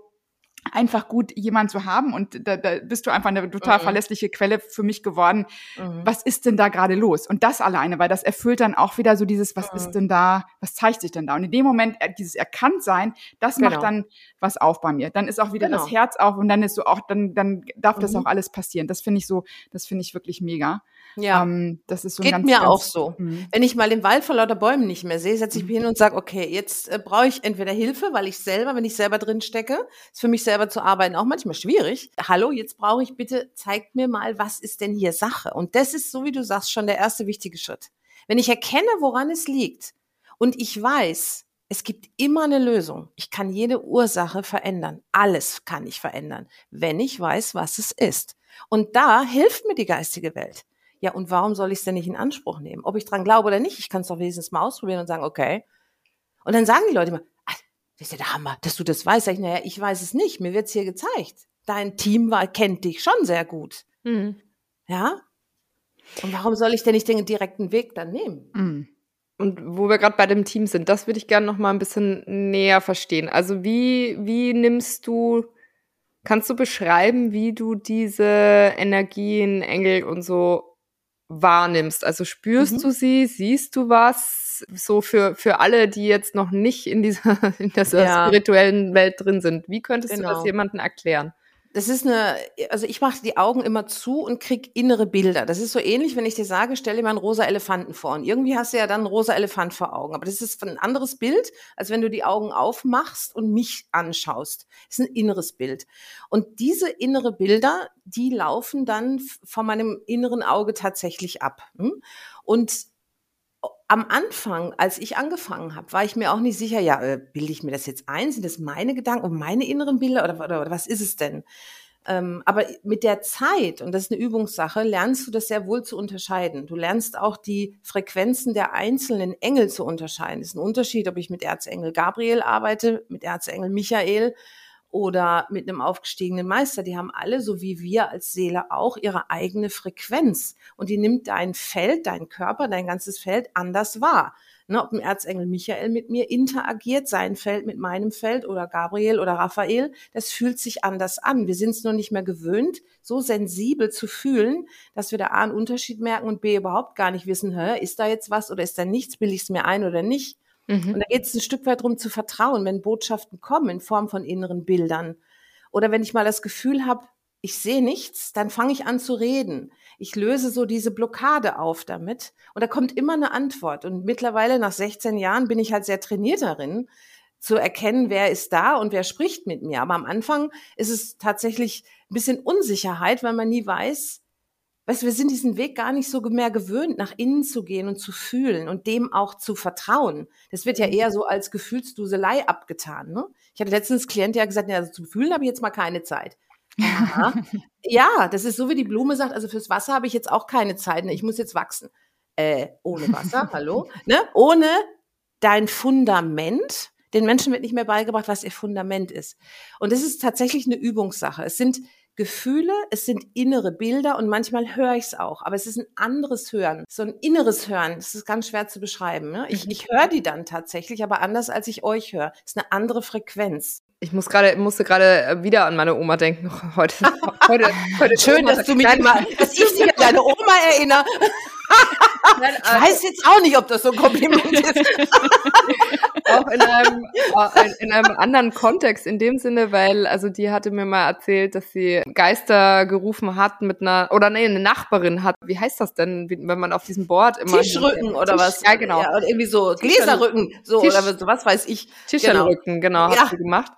einfach gut, jemanden zu haben. Und da, da bist du einfach eine total mhm. verlässliche Quelle für mich geworden. Mhm. Was ist denn da gerade los? Und das alleine, weil das erfüllt dann auch wieder so dieses, was mhm. ist denn da, was zeigt sich denn da? Und in dem Moment, äh, dieses Erkanntsein, das genau. macht dann was auf bei mir. Dann ist auch wieder genau. das Herz auf und dann ist so auch, dann, dann darf das mhm. auch alles passieren. Das finde ich so, das finde ich wirklich mega. Ja, ähm, das ist so ein geht ganz, mir ganz, auch so. Mhm. Wenn ich mal den Wald vor lauter Bäumen nicht mehr sehe, setze ich mich hin und sage, okay, jetzt äh, brauche ich entweder Hilfe, weil ich selber, wenn ich selber drin stecke, ist für mich selber zu arbeiten auch manchmal schwierig. Hallo, jetzt brauche ich bitte, zeigt mir mal, was ist denn hier Sache? Und das ist, so wie du sagst, schon der erste wichtige Schritt. Wenn ich erkenne, woran es liegt und ich weiß, es gibt immer eine Lösung. Ich kann jede Ursache verändern. Alles kann ich verändern, wenn ich weiß, was es ist. Und da hilft mir die geistige Welt. Ja, und warum soll ich es denn nicht in Anspruch nehmen? Ob ich dran glaube oder nicht, ich kann es doch wenigstens mal ausprobieren und sagen, okay. Und dann sagen die Leute immer, ah, das ist ja der Hammer, dass du das weißt. Sag ich, naja, ich weiß es nicht, mir wird's hier gezeigt. Dein Team war, kennt dich schon sehr gut. Mhm. Ja? Und warum soll ich denn nicht den direkten Weg dann nehmen? Mhm. Und wo wir gerade bei dem Team sind, das würde ich gerne noch mal ein bisschen näher verstehen. Also wie, wie nimmst du, kannst du beschreiben, wie du diese Energien, Engel und so wahrnimmst? Also spürst Mhm. du sie, siehst du was? So für, für alle, die jetzt noch nicht in dieser, *laughs* in dieser Ja. spirituellen Welt drin sind. Wie könntest du Genau. das jemandem erklären? Das ist eine, also ich mache die Augen immer zu und krieg innere Bilder. Das ist so ähnlich, wenn ich dir sage, stell dir mal einen rosa Elefanten vor. Und irgendwie hast du ja dann einen rosa Elefant vor Augen. Aber das ist ein anderes Bild, als wenn du die Augen aufmachst und mich anschaust. Das ist ein inneres Bild. Und diese innere Bilder, die laufen dann von meinem inneren Auge tatsächlich ab. hm? Und am Anfang, als ich angefangen habe, war ich mir auch nicht sicher, ja, äh, bilde ich mir das jetzt ein? Sind das meine Gedanken und meine inneren Bilder oder, oder, oder was ist es denn? Ähm, aber mit der Zeit, und das ist eine Übungssache, lernst du das sehr wohl zu unterscheiden. Du lernst auch die Frequenzen der einzelnen Engel zu unterscheiden. Es ist ein Unterschied, ob ich mit Erzengel Gabriel arbeite, mit Erzengel Michael oder mit einem aufgestiegenen Meister. Die haben alle, so wie wir als Seele auch, ihre eigene Frequenz. Und die nimmt dein Feld, dein Körper, dein ganzes Feld anders wahr. Ne, ob ein Erzengel Michael mit mir interagiert, sein Feld mit meinem Feld oder Gabriel oder Raphael, das fühlt sich anders an. Wir sind es nur nicht mehr gewöhnt, so sensibel zu fühlen, dass wir da A einen Unterschied merken und B überhaupt gar nicht wissen, hä, ist da jetzt was oder ist da nichts, bilde ich es mir ein oder nicht. Mhm. Und da geht es ein Stück weit darum zu vertrauen, wenn Botschaften kommen in Form von inneren Bildern. Oder wenn ich mal das Gefühl habe, ich sehe nichts, dann fange ich an zu reden. Ich löse so diese Blockade auf damit. Und da kommt immer eine Antwort. Und mittlerweile nach 16 Jahren bin ich halt sehr trainiert darin, zu erkennen, wer ist da und wer spricht mit mir. Aber am Anfang ist es tatsächlich ein bisschen Unsicherheit, weil man nie weiß, Weißt du, wir sind diesen Weg gar nicht so mehr gewöhnt, nach innen zu gehen und zu fühlen und dem auch zu vertrauen. Das wird ja eher so als Gefühlsduselei abgetan. Ne? Ich hatte letztens einen Klient, der hat gesagt, ja, also zum Fühlen habe ich jetzt mal keine Zeit. Aha. *laughs* ja, das ist so, wie die Blume sagt, also fürs Wasser habe ich jetzt auch keine Zeit. Ne? Ich muss jetzt wachsen. Äh, ohne Wasser, *laughs* hallo? Ne? Ohne dein Fundament, den Menschen wird nicht mehr beigebracht, was ihr Fundament ist. Und das ist tatsächlich eine Übungssache. Es sind Gefühle, es sind innere Bilder und manchmal höre ich es auch, aber es ist ein anderes Hören. So ein inneres Hören, das ist ganz schwer zu beschreiben. Ne? Ich, ich höre die dann tatsächlich, aber anders als ich euch höre. Es ist eine andere Frequenz. Ich muss gerade, musste gerade wieder an meine Oma denken. Heute, *laughs* heute, heute ist Schön, Oma- dass du mich immer, dass ich dich an deine Oma erinnere. *laughs* Ich weiß jetzt auch nicht, ob das so ein Kompliment *laughs* ist. Auch in einem, äh, in einem anderen Kontext in dem Sinne, weil also die hatte mir mal erzählt, dass sie Geister gerufen hat mit einer oder nee, eine Nachbarin hat. Wie heißt das denn, wenn man auf diesem Board immer Tischrücken oder Tisch- was? Ja, genau. Ja, irgendwie so Gläserrücken, so Tisch- oder so, was weiß ich. Tischrücken, genau, Ja. hat sie gemacht.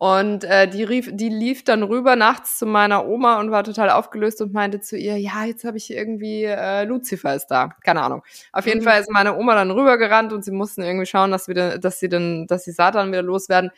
Und äh, die rief, die lief dann rüber nachts zu meiner Oma und war total aufgelöst und meinte zu ihr, ja, jetzt habe ich irgendwie äh, Lucifer ist da, keine Ahnung. Auf jeden Mhm. Fall ist meine Oma dann rübergerannt und sie mussten irgendwie schauen, dass wieder, dass sie dann, dass sie Satan wieder loswerden.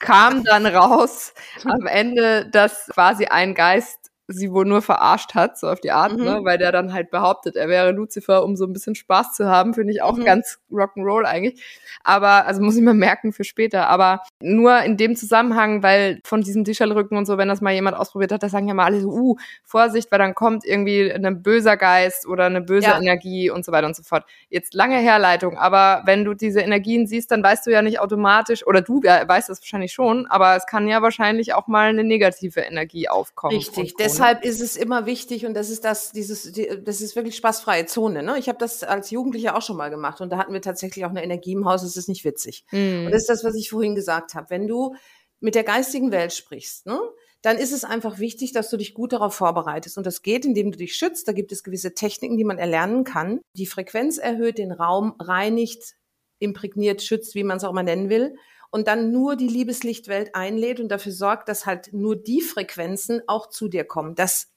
Kam dann raus *laughs* am Ende, dass quasi ein Geist sie wohl nur verarscht hat, so auf die Art, Mhm. ne, weil der dann halt behauptet, er wäre Lucifer, um so ein bisschen Spaß zu haben, finde ich auch Mhm. ganz Rock'n'Roll eigentlich. Aber, also muss ich mal merken für später, aber nur in dem Zusammenhang, weil von diesem Tischlerrücken und so, wenn das mal jemand ausprobiert hat, da sagen ja mal alle so, uh, Vorsicht, weil dann kommt irgendwie ein böser Geist oder eine böse Ja. Energie und so weiter und so fort. Jetzt lange Herleitung, aber wenn du diese Energien siehst, dann weißt du ja nicht automatisch, oder du ja, weißt das wahrscheinlich schon, aber es kann ja wahrscheinlich auch mal eine negative Energie aufkommen. Richtig. Deshalb ist es immer wichtig und das ist das, dieses, die, das ist wirklich spaßfreie Zone. Ne? Ich habe das als Jugendliche auch schon mal gemacht und da hatten wir tatsächlich auch eine Energie im Haus. Das ist nicht witzig. Mhm. Und das ist das, was ich vorhin gesagt habe. Wenn du mit der geistigen Welt sprichst, ne, dann ist es einfach wichtig, dass du dich gut darauf vorbereitest. Und das geht, indem du dich schützt. Da gibt es gewisse Techniken, die man erlernen kann. Die Frequenz erhöht, den Raum reinigt, imprägniert, schützt, wie man es auch mal nennen will. Und dann nur die Liebeslichtwelt einlädt und dafür sorgt, dass halt nur die Frequenzen auch zu dir kommen. Das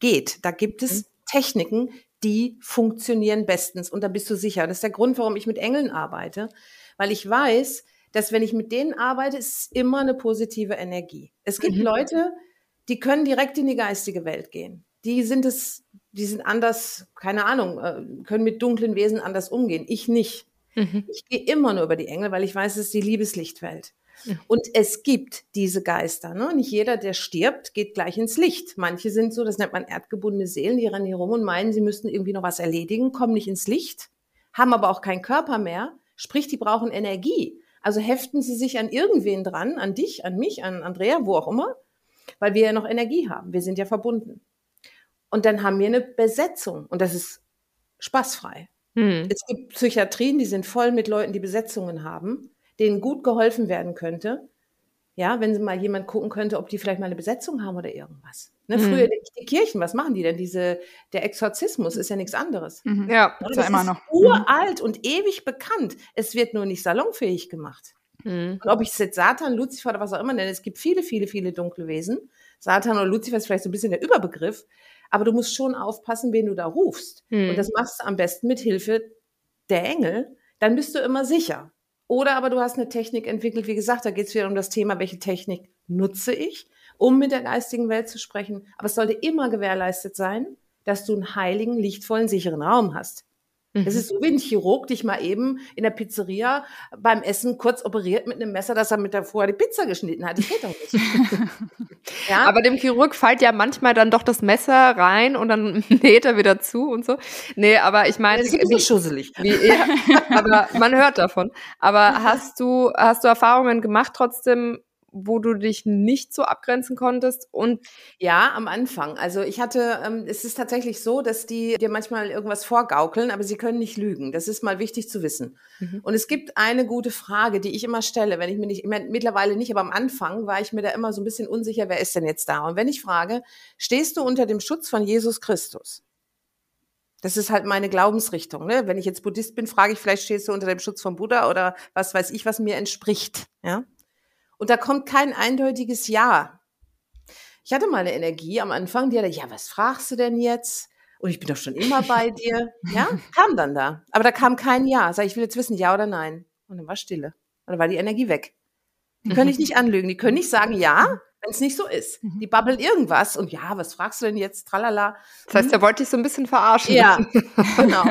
geht. Da gibt es mhm. Techniken, die funktionieren bestens. Und da bist du sicher. Das ist der Grund, warum ich mit Engeln arbeite. Weil ich weiß, dass wenn ich mit denen arbeite, ist es immer eine positive Energie. Es gibt mhm. Leute, die können direkt in die geistige Welt gehen. Die sind es, die sind anders, keine Ahnung, äh, können mit dunklen Wesen anders umgehen. Ich nicht. Mhm. Ich gehe immer nur über die Engel, weil ich weiß, es ist die Liebeslichtwelt. Mhm. Und es gibt diese Geister. Ne? Nicht jeder, der stirbt, geht gleich ins Licht. Manche sind so, das nennt man erdgebundene Seelen, die rennen hier rum und meinen, sie müssten irgendwie noch was erledigen, kommen nicht ins Licht, haben aber auch keinen Körper mehr. Sprich, die brauchen Energie. Also heften sie sich an irgendwen dran, an dich, an mich, an Andrea, wo auch immer, weil wir ja noch Energie haben. Wir sind ja verbunden. Und dann haben wir eine Besetzung und das ist spaßfrei. Hm. Es gibt Psychiatrien, die sind voll mit Leuten, die Besetzungen haben, denen gut geholfen werden könnte. Ja, wenn sie mal jemand gucken könnte, ob die vielleicht mal eine Besetzung haben oder irgendwas. Ne, mhm. Früher die Kirchen, was machen die denn? Diese, der Exorzismus ist ja nichts anderes. Mhm. Ja, das ist immer noch. Uralt mhm. und ewig bekannt. Es wird nur nicht salonfähig gemacht. Mhm. Und ob ich es jetzt Satan, Luzifer oder was auch immer nenne, es gibt viele, viele, viele dunkle Wesen. Satan oder Luzifer ist vielleicht so ein bisschen der Überbegriff, aber du musst schon aufpassen, wen du da rufst. Und mhm. das machst du am besten mit Hilfe der Engel. Dann bist du immer sicher. Oder aber du hast eine Technik entwickelt, wie gesagt, da geht es wieder um das Thema, welche Technik nutze ich, um mit der geistigen Welt zu sprechen. Aber es sollte immer gewährleistet sein, dass du einen heiligen, lichtvollen, sicheren Raum hast. Das mhm. ist so wie ein Chirurg dich mal eben in der Pizzeria beim Essen kurz operiert mit einem Messer, dass er mit der vorher die Pizza geschnitten hat. Das geht doch nicht. *laughs* ja? Aber dem Chirurg fällt ja manchmal dann doch das Messer rein und dann *laughs* näht er wieder zu und so. Nee, aber ich meine. Das ist wie schusselig. Wie, ja, *laughs* aber man hört davon. Aber hast du, hast du Erfahrungen gemacht trotzdem, wo du dich nicht so abgrenzen konntest und ja am Anfang also ich hatte ähm, es ist tatsächlich so dass die dir manchmal irgendwas vorgaukeln aber sie können nicht lügen das ist mal wichtig zu wissen mhm. und es gibt eine gute Frage die ich immer stelle wenn ich mir nicht ich meine, mittlerweile nicht aber am Anfang war ich mir da immer so ein bisschen unsicher wer ist denn jetzt da und wenn ich frage stehst du unter dem Schutz von Jesus Christus das ist halt meine Glaubensrichtung. Ne? Wenn ich jetzt Buddhist bin, frage ich, vielleicht stehst du unter dem Schutz von Buddha oder was weiß ich, was mir entspricht. Ja? Und da kommt kein eindeutiges Ja. Ich hatte mal eine Energie am Anfang, die hatte, ja, was fragst du denn jetzt? Und ich bin doch schon immer bei *laughs* dir. Ja, kam dann da. Aber da kam kein Ja. Sag ich, will jetzt wissen, ja oder nein. Und dann war Stille. Und dann war die Energie weg. Die können ich nicht anlügen. Die können nicht sagen Ja, wenn es nicht so ist. Mhm. Die babbeln irgendwas und ja, was fragst du denn jetzt? Tralala. Das heißt, er hm? wollte dich so ein bisschen verarschen. Ja, *laughs* genau.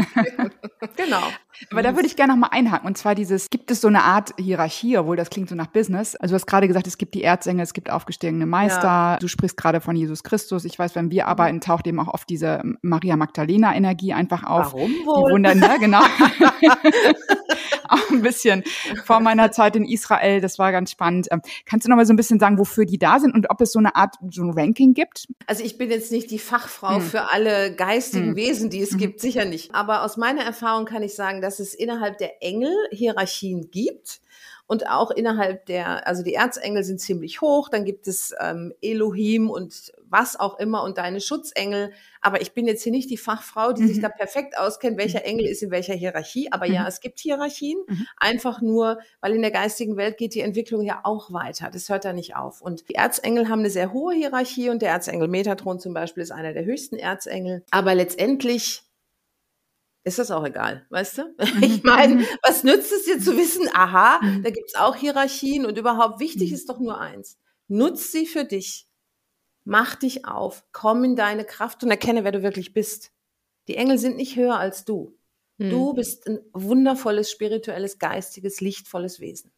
genau. Aber da würde ich gerne noch mal einhaken. Und zwar dieses, gibt es so eine Art Hierarchie, obwohl das klingt so nach Business. Also du hast gerade gesagt, es gibt die Erzengel, es gibt aufgestiegene Meister. Ja. Du sprichst gerade von Jesus Christus. Ich weiß, wenn wir arbeiten, taucht eben auch oft diese Maria Magdalena Energie einfach auf. Warum wohl? Die Wunder, ne? Genau. *laughs* auch ein bisschen vor meiner Zeit in Israel. Das war ganz spannend. Ähm, kannst du noch mal so ein bisschen sagen, wofür die da sind und ob es so eine Art so ein Ranking gibt? Also ich bin jetzt nicht die Fachfrau hm. für alle geistigen hm. Wesen, die es hm. gibt, sicher nicht. Aber aus meiner Erfahrung kann ich sagen, dass es innerhalb der Engel Hierarchien gibt und auch innerhalb der, also die Erzengel sind ziemlich hoch, dann gibt es ähm, Elohim und was auch immer und deine Schutzengel. Aber ich bin jetzt hier nicht die Fachfrau, die mhm. sich da perfekt auskennt, welcher mhm. Engel ist in welcher Hierarchie. Aber mhm. ja, es gibt Hierarchien. Mhm. Einfach nur, weil in der geistigen Welt geht die Entwicklung ja auch weiter. Das hört da nicht auf. Und die Erzengel haben eine sehr hohe Hierarchie und der Erzengel Metatron zum Beispiel ist einer der höchsten Erzengel. Aber letztendlich ist das auch egal, weißt du? *laughs* Mhm. Ich meine, mhm. was nützt es dir zu wissen, aha, mhm. da gibt's auch Hierarchien und überhaupt wichtig ist doch nur eins. Nutz sie für dich. Mach dich auf, komm in deine Kraft und erkenne, wer du wirklich bist. Die Engel sind nicht höher als du. Du bist ein wundervolles, spirituelles, geistiges, lichtvolles Wesen.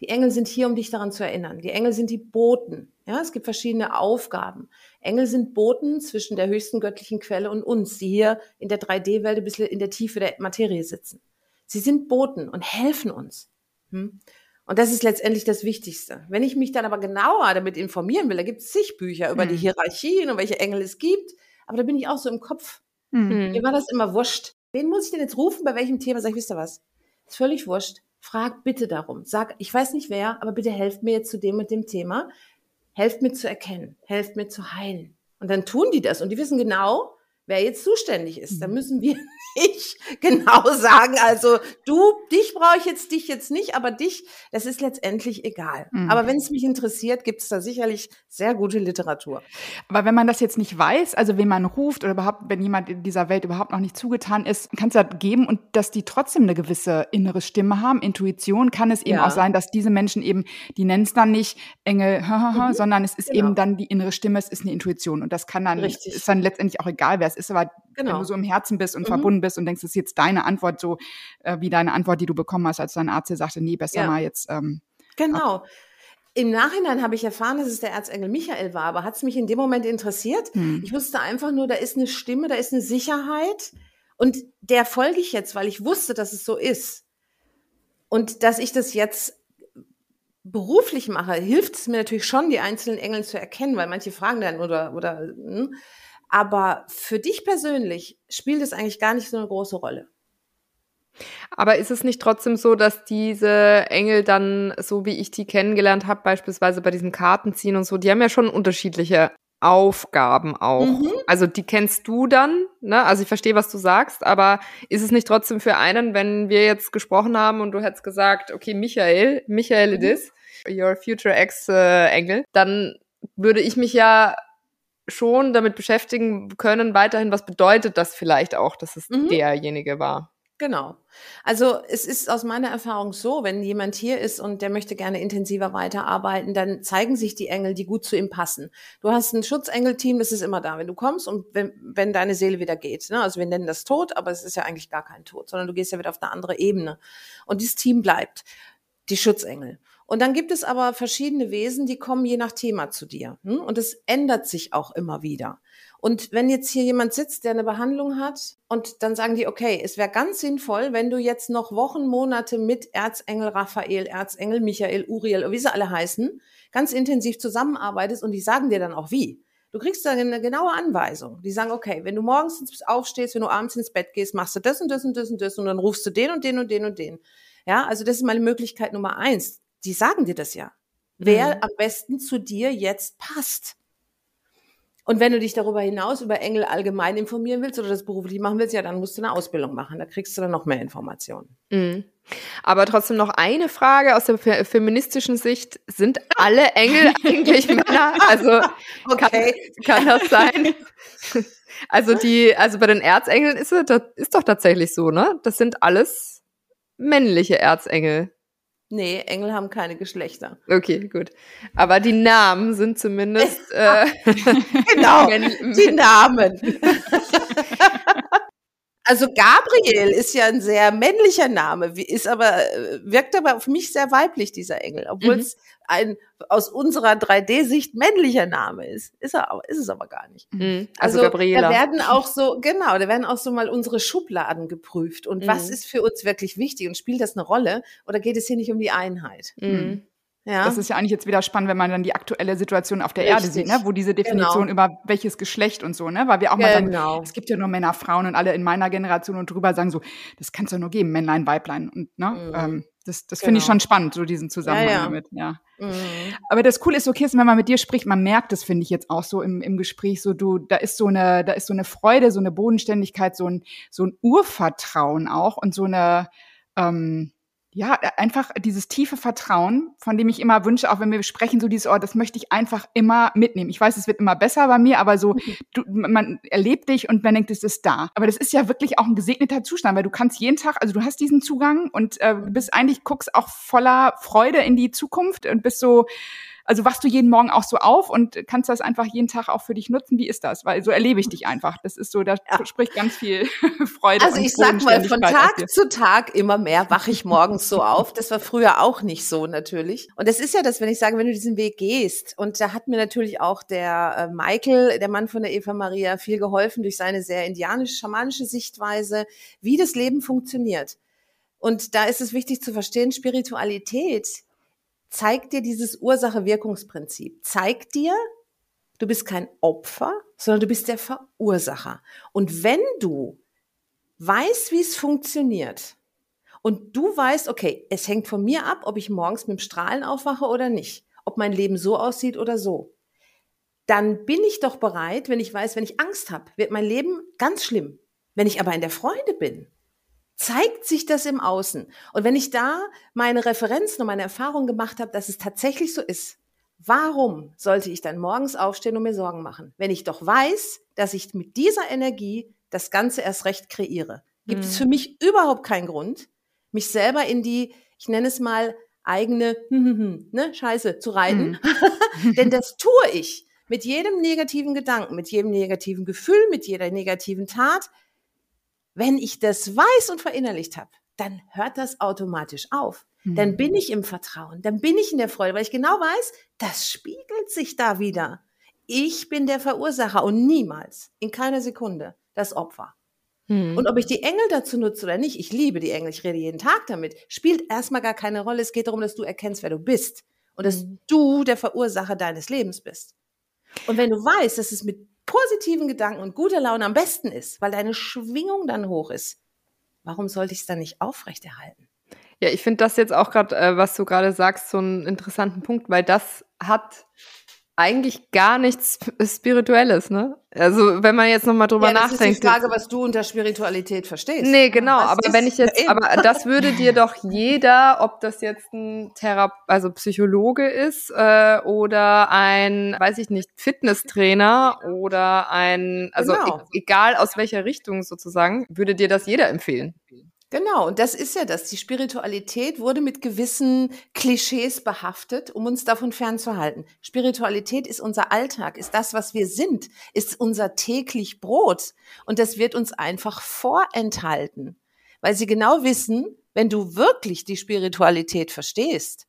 Die Engel sind hier, um dich daran zu erinnern. Die Engel sind die Boten. Ja, es gibt verschiedene Aufgaben. Engel sind Boten zwischen der höchsten göttlichen Quelle und uns, die hier in der 3D-Welt ein bisschen in der Tiefe der Materie sitzen. Sie sind Boten und helfen uns. Hm? Und das ist letztendlich das Wichtigste. Wenn ich mich dann aber genauer damit informieren will, da gibt es zig Bücher über hm. die Hierarchien und welche Engel es gibt, aber da bin ich auch so im Kopf. Hm. Mir war das immer wurscht. Wen muss ich denn jetzt rufen, bei welchem Thema? Sag ich, wisst ihr was? Ist völlig wurscht. Frag bitte darum. Sag, ich weiß nicht wer, aber bitte helft mir jetzt zu dem und dem Thema helft mir zu erkennen, helft mir zu heilen. Und dann tun die das und die wissen genau, wer jetzt zuständig ist. Da mhm. müssen wir *laughs* nicht genau sagen, also du, dich brauche ich jetzt, dich jetzt nicht, aber dich, das ist letztendlich egal. Mhm. Aber wenn es mich interessiert, gibt es da sicherlich sehr gute Literatur. Aber wenn man das jetzt nicht weiß, also wenn man ruft oder überhaupt, wenn jemand in dieser Welt überhaupt noch nicht zugetan ist, kann es ja geben und dass die trotzdem eine gewisse innere Stimme haben, Intuition, kann es eben ja. auch sein, dass diese Menschen eben, die nennen es dann nicht Engel, *laughs* mhm. sondern es ist genau. eben dann die innere Stimme, es ist eine Intuition und das kann dann, Richtig. ist dann letztendlich auch egal, wer es ist, aber genau. wenn du so im Herzen bist und mhm. verbunden bist und denkst, das ist jetzt deine Antwort, so äh, wie deine Antwort, die du bekommen hast, als dein Arzt dir sagte, nee, besser ja. mal jetzt. Ähm, genau. Ab. Im Nachhinein habe ich erfahren, dass es der Erzengel Michael war, aber hat es mich in dem Moment interessiert? Hm. Ich wusste einfach nur, da ist eine Stimme, da ist eine Sicherheit und der folge ich jetzt, weil ich wusste, dass es so ist. Und dass ich das jetzt beruflich mache, hilft es mir natürlich schon, die einzelnen Engel zu erkennen, weil manche fragen dann oder, oder, hm, aber für dich persönlich spielt es eigentlich gar nicht so eine große Rolle. Aber ist es nicht trotzdem so, dass diese Engel dann, so wie ich die kennengelernt habe, beispielsweise bei diesem Kartenziehen und so, die haben ja schon unterschiedliche Aufgaben auch. Mhm. Also die kennst du dann, ne? Also ich verstehe, was du sagst, aber ist es nicht trotzdem für einen, wenn wir jetzt gesprochen haben und du hättest gesagt, okay, Michael, Michael it mhm. is, your future ex-Engel, äh, dann würde ich mich ja schon damit beschäftigen können, weiterhin, was bedeutet das vielleicht auch, dass es mhm. derjenige war. Genau. Also es ist aus meiner Erfahrung so, wenn jemand hier ist und der möchte gerne intensiver weiterarbeiten, dann zeigen sich die Engel, die gut zu ihm passen. Du hast ein Schutzengelteam, das ist immer da, wenn du kommst und wenn, wenn deine Seele wieder geht. Ne? Also wir nennen das Tod, aber es ist ja eigentlich gar kein Tod, sondern du gehst ja wieder auf eine andere Ebene. Und dieses Team bleibt, die Schutzengel. Und dann gibt es aber verschiedene Wesen, die kommen je nach Thema zu dir. Hm? Und es ändert sich auch immer wieder. Und wenn jetzt hier jemand sitzt, der eine Behandlung hat und dann sagen die, okay, es wäre ganz sinnvoll, wenn du jetzt noch Wochen, Monate mit Erzengel Raphael, Erzengel Michael, Uriel, wie sie alle heißen, ganz intensiv zusammenarbeitest und die sagen dir dann auch wie. Du kriegst dann eine genaue Anweisung. Die sagen, okay, wenn du morgens aufstehst, wenn du abends ins Bett gehst, machst du das und das und das und das und dann rufst du den und den und den und den. Ja, also das ist meine Möglichkeit Nummer eins die sagen dir das ja. Wer mhm. am besten zu dir jetzt passt. Und wenn du dich darüber hinaus über Engel allgemein informieren willst oder das beruflich machen willst, ja, dann musst du eine Ausbildung machen. Da kriegst du dann noch mehr Informationen. Mhm. Aber trotzdem noch eine Frage aus der feministischen Sicht. Sind alle Engel *laughs* eigentlich Männer? Also okay. kann, kann das sein? *laughs* Also die, also bei den Erzengeln ist es, das ist doch tatsächlich so, ne? Das sind alles männliche Erzengel. Nee, Engel haben keine Geschlechter. Okay, gut. Aber die Namen sind zumindest. *laughs* Äh, genau, *laughs* die Namen. *laughs* Also Gabriel ist ja ein sehr männlicher Name, ist aber, äh, wirkt aber auf mich sehr weiblich, dieser Engel, obwohl mhm. es ein aus unserer 3D-Sicht männlicher Name ist. Ist er ist es aber gar nicht. Mhm. Also, also Gabriela. Da werden auch so, genau, da werden auch so mal unsere Schubladen geprüft. Und mhm. was ist für uns wirklich wichtig und spielt das eine Rolle? Oder geht es hier nicht um die Einheit? Mhm. Ja. Das ist ja eigentlich jetzt wieder spannend, wenn man dann die aktuelle Situation auf der Richtig. Erde sieht, ne? wo diese Definition genau. über welches Geschlecht und so, ne? Weil wir auch mal sagen, genau. es gibt ja nur Männer, Frauen und alle in meiner Generation und drüber sagen so, das kann es ja nur geben, Männlein, Weiblein und ne? Mhm. Ähm, das das genau. finde ich genau. schon spannend, so diesen Zusammenhang ja, ja. damit, ja. Mhm. Aber das Coole ist, okay, wenn man mit dir spricht, man merkt das, finde ich jetzt auch so im, im Gespräch, so du, da ist so eine, da ist so eine Freude, so eine Bodenständigkeit, so ein, so ein Urvertrauen auch und so eine, ähm, ja, äh, einfach dieses tiefe Vertrauen, von dem ich immer wünsche, auch wenn wir sprechen, so dieses, oh, das möchte ich einfach immer mitnehmen. Ich weiß, es wird immer besser bei mir, aber so, mhm. du, man erlebt dich und man denkt, es ist da. Aber das ist ja wirklich auch ein gesegneter Zustand, weil du kannst jeden Tag, also du hast diesen Zugang und äh, bist eigentlich, guckst auch voller Freude in die Zukunft und bist so, also wachst du jeden Morgen auch so auf und kannst das einfach jeden Tag auch für dich nutzen? Wie ist das? Weil so erlebe ich dich einfach. Das ist so, da ja. spricht ganz viel *laughs* Freude. Also ich sag mal, von Tag zu Tag immer mehr wache ich morgens so auf. Das war früher auch nicht so natürlich. Und das ist ja das, wenn ich sage, wenn du diesen Weg gehst. Und da hat mir natürlich auch der äh, Michael, der Mann von der Eva Maria, viel geholfen durch seine sehr indianisch-schamanische Sichtweise, wie das Leben funktioniert. Und da ist es wichtig zu verstehen, Spiritualität zeigt dir dieses Ursache-Wirkungsprinzip. Zeigt dir, du bist kein Opfer, sondern du bist der Verursacher. Und wenn du weißt, wie es funktioniert, und du weißt, okay, es hängt von mir ab, ob ich morgens mit dem Strahlen aufwache oder nicht ob mein Leben so aussieht oder so. Dann bin ich doch bereit, wenn ich weiß, wenn ich Angst habe, wird mein Leben ganz schlimm. Wenn ich aber in der Freude bin, zeigt sich das im Außen. Und wenn ich da meine Referenzen und meine Erfahrungen gemacht habe, dass es tatsächlich so ist, warum sollte ich dann morgens aufstehen und mir Sorgen machen, wenn ich doch weiß, dass ich mit dieser Energie das Ganze erst recht kreiere? Gibt mhm. es für mich überhaupt keinen Grund, mich selber in die, ich nenne es mal, eigene *laughs* ne, Scheiße zu reiten. Mhm. *laughs* Denn das tue ich mit jedem negativen Gedanken, mit jedem negativen Gefühl, mit jeder negativen Tat. Wenn ich das weiß und verinnerlicht habe, dann hört das automatisch auf. Mhm. Dann bin ich im Vertrauen, dann bin ich in der Freude, weil ich genau weiß, das spiegelt sich da wieder. Ich bin der Verursacher und niemals, in keiner Sekunde, das Opfer. Mhm. Und ob ich die Engel dazu nutze oder nicht, ich liebe die Engel, ich rede jeden Tag damit, spielt erstmal gar keine Rolle. Es geht darum, dass du erkennst, wer du bist und dass mhm. du der Verursacher deines Lebens bist. Und wenn du weißt, dass es mit positiven Gedanken und guter Laune am besten ist, weil deine Schwingung dann hoch ist, warum sollte ich es dann nicht aufrechterhalten? Ja, ich finde das jetzt auch gerade, äh, was du gerade sagst, so einen interessanten Punkt, weil das hat eigentlich gar nichts Spirituelles, ne? Also wenn man jetzt nochmal drüber ja, das nachdenkt. Das ist die Frage, was du unter Spiritualität verstehst. Nee, genau, was aber wenn ich jetzt, aber das würde dir doch jeder, ob das jetzt ein Therape also Psychologe ist äh, oder ein, weiß ich nicht, Fitnesstrainer oder ein, also genau. e egal aus welcher Richtung sozusagen, würde dir das jeder empfehlen. Genau, und das ist ja das. Die Spiritualität wurde mit gewissen Klischees behaftet, um uns davon fernzuhalten. Spiritualität ist unser Alltag, ist das, was wir sind, ist unser täglich Brot. Und das wird uns einfach vorenthalten, weil sie genau wissen, wenn du wirklich die Spiritualität verstehst,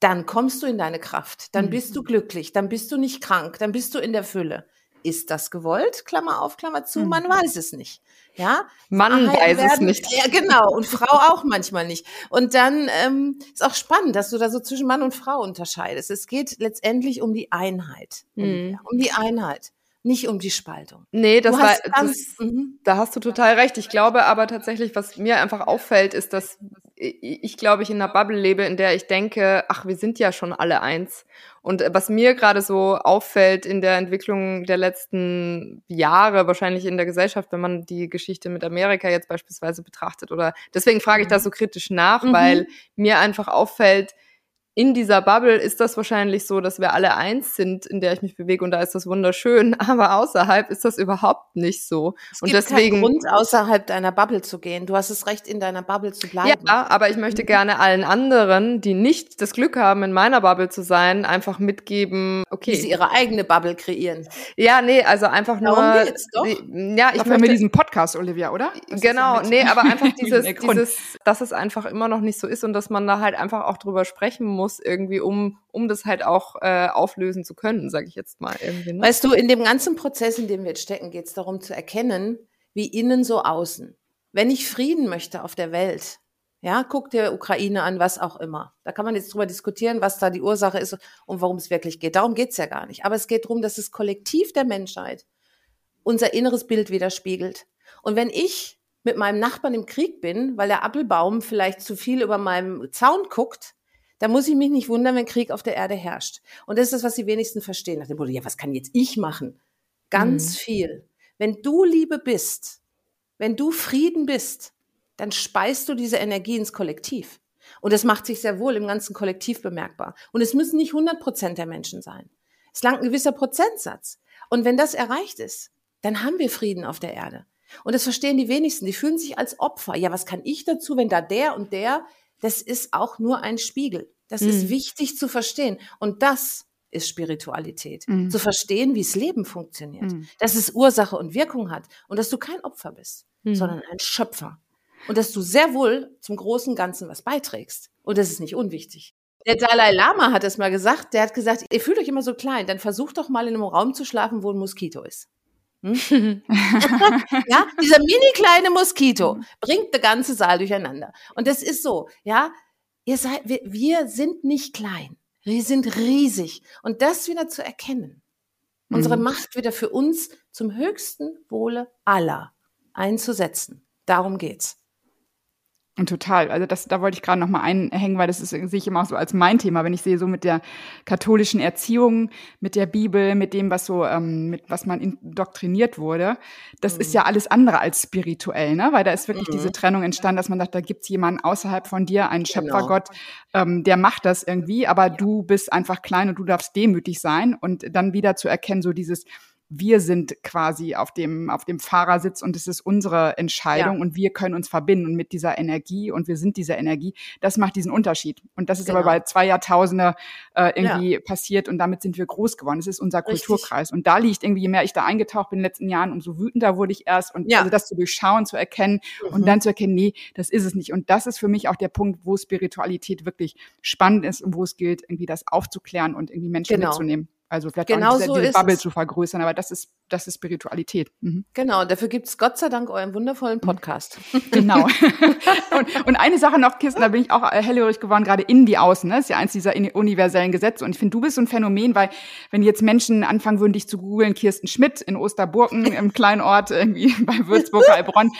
dann kommst du in deine Kraft, dann bist du mhm. glücklich, dann bist du nicht krank, dann bist du in der Fülle. Ist das gewollt? Klammer auf, Klammer zu, man mhm. weiß es nicht. Ja, Mann weiß werden, es nicht. Ja, genau. Und Frau auch manchmal nicht. Und dann ähm, ist auch spannend, dass du da so zwischen Mann und Frau unterscheidest. Es geht letztendlich um die Einheit. Mhm. Um die Einheit nicht um die Spaltung. Nee, das war, das, mhm. da hast du total recht. Ich glaube aber tatsächlich, was mir einfach auffällt, ist, dass ich, glaube ich, in einer Bubble lebe, in der ich denke, ach, wir sind ja schon alle eins. Und was mir gerade so auffällt in der Entwicklung der letzten Jahre, wahrscheinlich in der Gesellschaft, wenn man die Geschichte mit Amerika jetzt beispielsweise betrachtet, oder deswegen frage ich da so kritisch nach, mhm. weil mir einfach auffällt, in dieser Bubble ist das wahrscheinlich so, dass wir alle eins sind, in der ich mich bewege und da ist das wunderschön, *laughs* aber außerhalb ist das überhaupt nicht so. Es und gibt deswegen Grund außerhalb deiner Bubble zu gehen. Du hast es recht in deiner Bubble zu bleiben. Ja, aber ich möchte gerne allen anderen, die nicht das Glück haben in meiner Bubble zu sein, einfach mitgeben, okay, Wie sie ihre eigene Bubble kreieren. Ja, nee, also einfach nur Darum geht's doch. Ja, ich möchte wir diesen Podcast Olivia, oder? Das genau, nee, aber *laughs* einfach dieses dieses dass es einfach immer noch nicht so ist und dass man da halt einfach auch drüber sprechen muss muss, irgendwie, um, um das halt auch äh, auflösen zu können, sage ich jetzt mal irgendwie. Ne? Weißt du, in dem ganzen Prozess, in dem wir jetzt stecken, geht es darum zu erkennen, wie innen so außen. Wenn ich Frieden möchte auf der Welt, ja, guck dir Ukraine an, was auch immer. Da kann man jetzt drüber diskutieren, was da die Ursache ist und warum es wirklich geht. Darum geht es ja gar nicht. Aber es geht darum, dass das Kollektiv der Menschheit unser inneres Bild widerspiegelt. Und wenn ich mit meinem Nachbarn im Krieg bin, weil der Appelbaum vielleicht zu viel über meinem Zaun guckt, da muss ich mich nicht wundern, wenn Krieg auf der Erde herrscht. Und das ist das, was die wenigsten verstehen. Nach dem Motto, ja, was kann jetzt ich machen? Ganz mhm. viel. Wenn du Liebe bist, wenn du Frieden bist, dann speist du diese Energie ins Kollektiv. Und das macht sich sehr wohl im ganzen Kollektiv bemerkbar. Und es müssen nicht 100 Prozent der Menschen sein. Es langt ein gewisser Prozentsatz. Und wenn das erreicht ist, dann haben wir Frieden auf der Erde. Und das verstehen die wenigsten. Die fühlen sich als Opfer. Ja, was kann ich dazu, wenn da der und der das ist auch nur ein Spiegel. Das mhm. ist wichtig zu verstehen. Und das ist Spiritualität. Mhm. Zu verstehen, wie das Leben funktioniert. Mhm. Dass es Ursache und Wirkung hat. Und dass du kein Opfer bist, mhm. sondern ein Schöpfer. Und dass du sehr wohl zum großen Ganzen was beiträgst. Und das ist nicht unwichtig. Der Dalai Lama hat es mal gesagt. Der hat gesagt, ihr fühlt euch immer so klein. Dann versucht doch mal in einem Raum zu schlafen, wo ein Moskito ist. Hm? *laughs* ja, dieser mini kleine Moskito mhm. bringt der ganze Saal durcheinander. Und das ist so, ja, ihr seid, wir, wir sind nicht klein. Wir sind riesig. Und das wieder zu erkennen, mhm. unsere Macht wieder für uns zum höchsten Wohle aller einzusetzen. Darum geht's. Und total. Also das, da wollte ich gerade noch mal einhängen, weil das ist, sehe ich immer auch so als mein Thema, wenn ich sehe so mit der katholischen Erziehung, mit der Bibel, mit dem, was so, ähm, mit was man indoktriniert wurde. Das mhm. ist ja alles andere als spirituell, ne? Weil da ist wirklich mhm. diese Trennung entstanden, dass man sagt, da gibt's jemanden außerhalb von dir, einen genau. Schöpfergott, genau. ähm, der macht das irgendwie, aber ja. du bist einfach klein und du darfst demütig sein und dann wieder zu erkennen, so dieses wir sind quasi auf dem, auf dem Fahrersitz und es ist unsere Entscheidung ja. und wir können uns verbinden mit dieser Energie und wir sind diese Energie. Das macht diesen Unterschied. Und das ist genau. aber bei zwei Jahrtausende äh, irgendwie ja. passiert und damit sind wir groß geworden. Es ist unser Kulturkreis. Richtig. Und da liegt irgendwie, je mehr ich da eingetaucht bin in den letzten Jahren, umso wütender wurde ich erst und ja. also das zu durchschauen, zu erkennen mhm. und dann zu erkennen, nee, das ist es nicht. Und das ist für mich auch der Punkt, wo Spiritualität wirklich spannend ist und wo es gilt, irgendwie das aufzuklären und irgendwie Menschen genau. mitzunehmen. Also vielleicht genau auch diese, so diese Bubble es. zu vergrößern, aber das ist, das ist Spiritualität. Mhm. Genau, dafür gibt es Gott sei Dank euren wundervollen Podcast. *laughs* Genau. *laughs* und, und eine Sache noch, Kirsten, da bin ich auch äh, hellhörig geworden, gerade innen wie außen. Ne? Das ist ja eins dieser universellen Gesetze. Und ich finde, du bist so ein Phänomen, weil wenn jetzt Menschen anfangen würden, dich zu googeln, Kirsten Schmidt in Osterburken, *laughs* im kleinen Ort irgendwie bei Würzburg, Heilbronn,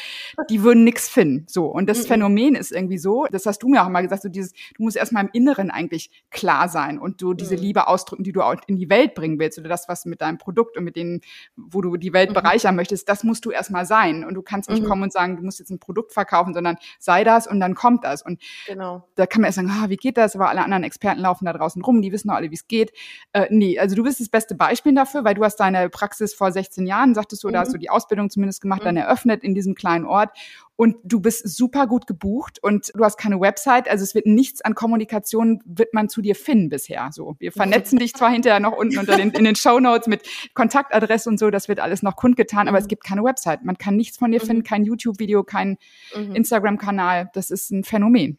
die würden nichts finden. So. Und das mhm. Phänomen ist irgendwie so, das hast du mir auch mal gesagt, so dieses, du musst erstmal im Inneren eigentlich klar sein und du diese mhm. Liebe ausdrücken, die du auch in die Welt bringen willst oder das, was mit deinem Produkt und mit denen, wo du die Welt mhm. bereichern möchtest, das musst du erstmal sein. Und du kannst nicht mhm. kommen und sagen, du musst jetzt ein Produkt verkaufen, sondern sei das und dann kommt das. Und genau. da kann man erst sagen, ah, wie geht das? Aber alle anderen Experten laufen da draußen rum, die wissen doch alle, wie es geht. Äh, nee, also du bist das beste Beispiel dafür, weil du hast deine Praxis vor 16 Jahren, sagtest du, mhm. da hast du die Ausbildung zumindest gemacht, dann mhm. eröffnet in diesem kleinen Ort und du bist super gut gebucht und du hast keine Website, also es wird nichts an Kommunikation wird man zu dir finden bisher. So, wir vernetzen dich zwar hinterher noch unten unter den in den Show Notes mit Kontaktadresse und so, das wird alles noch kundgetan, aber es mhm. gibt keine Website. Man kann nichts von dir finden, mhm. kein YouTube-Video, kein mhm. Instagram-Kanal. Das ist ein Phänomen.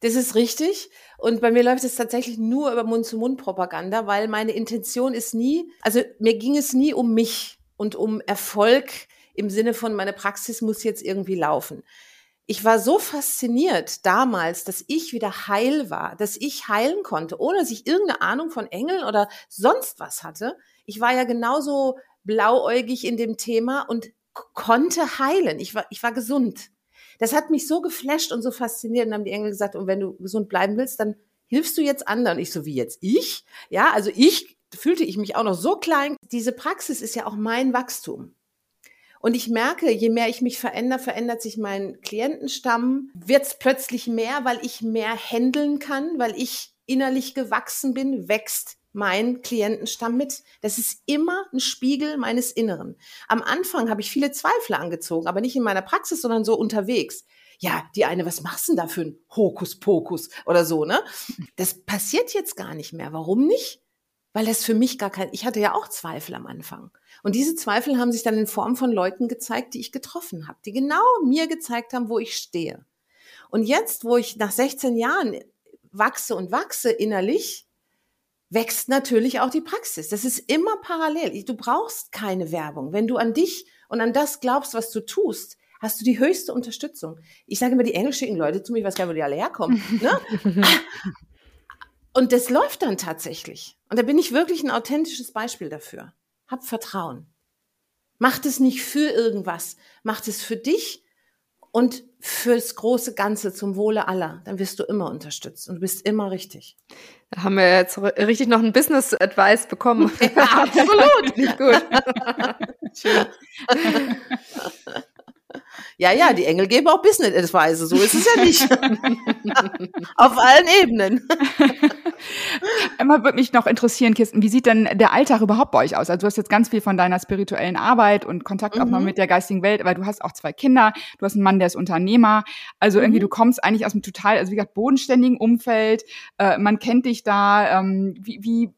Das ist richtig. Und bei mir läuft es tatsächlich nur über Mund-zu-Mund-Propaganda, weil meine Intention ist nie, also mir ging es nie um mich und um Erfolg im Sinne von, meine Praxis muss jetzt irgendwie laufen. Ich war so fasziniert damals, dass ich wieder heil war, dass ich heilen konnte, ohne dass ich irgendeine Ahnung von Engeln oder sonst was hatte. Ich war ja genauso blauäugig in dem Thema und konnte heilen. Ich war, ich war gesund. Das hat mich so geflasht und so fasziniert. Und haben die Engel gesagt, und wenn du gesund bleiben willst, dann hilfst du jetzt anderen. Ich so, wie jetzt ich? Ja, also ich fühlte ich mich auch noch so klein. Diese Praxis ist ja auch mein Wachstum. Und ich merke, je mehr ich mich verändere, verändert sich mein Klientenstamm, wird es plötzlich mehr, weil ich mehr handeln kann, weil ich innerlich gewachsen bin, wächst mein Klientenstamm mit. Das ist immer ein Spiegel meines Inneren. Am Anfang habe ich viele Zweifler angezogen, aber nicht in meiner Praxis, sondern so unterwegs. Ja, die eine, was machst du denn da für ein Hokuspokus oder so, ne? Das passiert jetzt gar nicht mehr. Warum nicht? Weil das für mich gar kein, ich hatte ja auch Zweifel am Anfang. Und diese Zweifel haben sich dann in Form von Leuten gezeigt, die ich getroffen habe, die genau mir gezeigt haben, wo ich stehe. Und jetzt, wo ich nach 16 Jahren wachse und wachse innerlich, wächst natürlich auch die Praxis. Das ist immer parallel. Du brauchst keine Werbung. Wenn du an dich und an das glaubst, was du tust, hast du die höchste Unterstützung. Ich sage immer, die Engel schicken Leute zu mir, ich weiß gar nicht, wo die alle herkommen. Ne? *laughs* und das läuft dann tatsächlich. Und da bin ich wirklich ein authentisches Beispiel dafür. Hab Vertrauen. Macht es nicht für irgendwas. Macht es für dich und fürs große Ganze zum Wohle aller. Dann wirst du immer unterstützt und du bist immer richtig. Da haben wir jetzt richtig noch ein Business Advice bekommen. Ja, *laughs* absolut. *laughs* Nicht gut. Schön. Ja, ja, die Engel geben auch Business Advice. So ist es ja nicht. *laughs* Auf allen Ebenen. *laughs* Immer würde mich noch interessieren, Kirsten, wie sieht denn der Alltag überhaupt bei euch aus? Also du hast jetzt ganz viel von deiner spirituellen Arbeit und Kontakt mhm. auch noch mit der geistigen Welt, aber du hast auch zwei Kinder, du hast einen Mann, der ist Unternehmer. Also irgendwie, mhm. du kommst eigentlich aus einem total, also wie gesagt, bodenständigen Umfeld. Äh, man kennt dich da. Ähm, wie, wie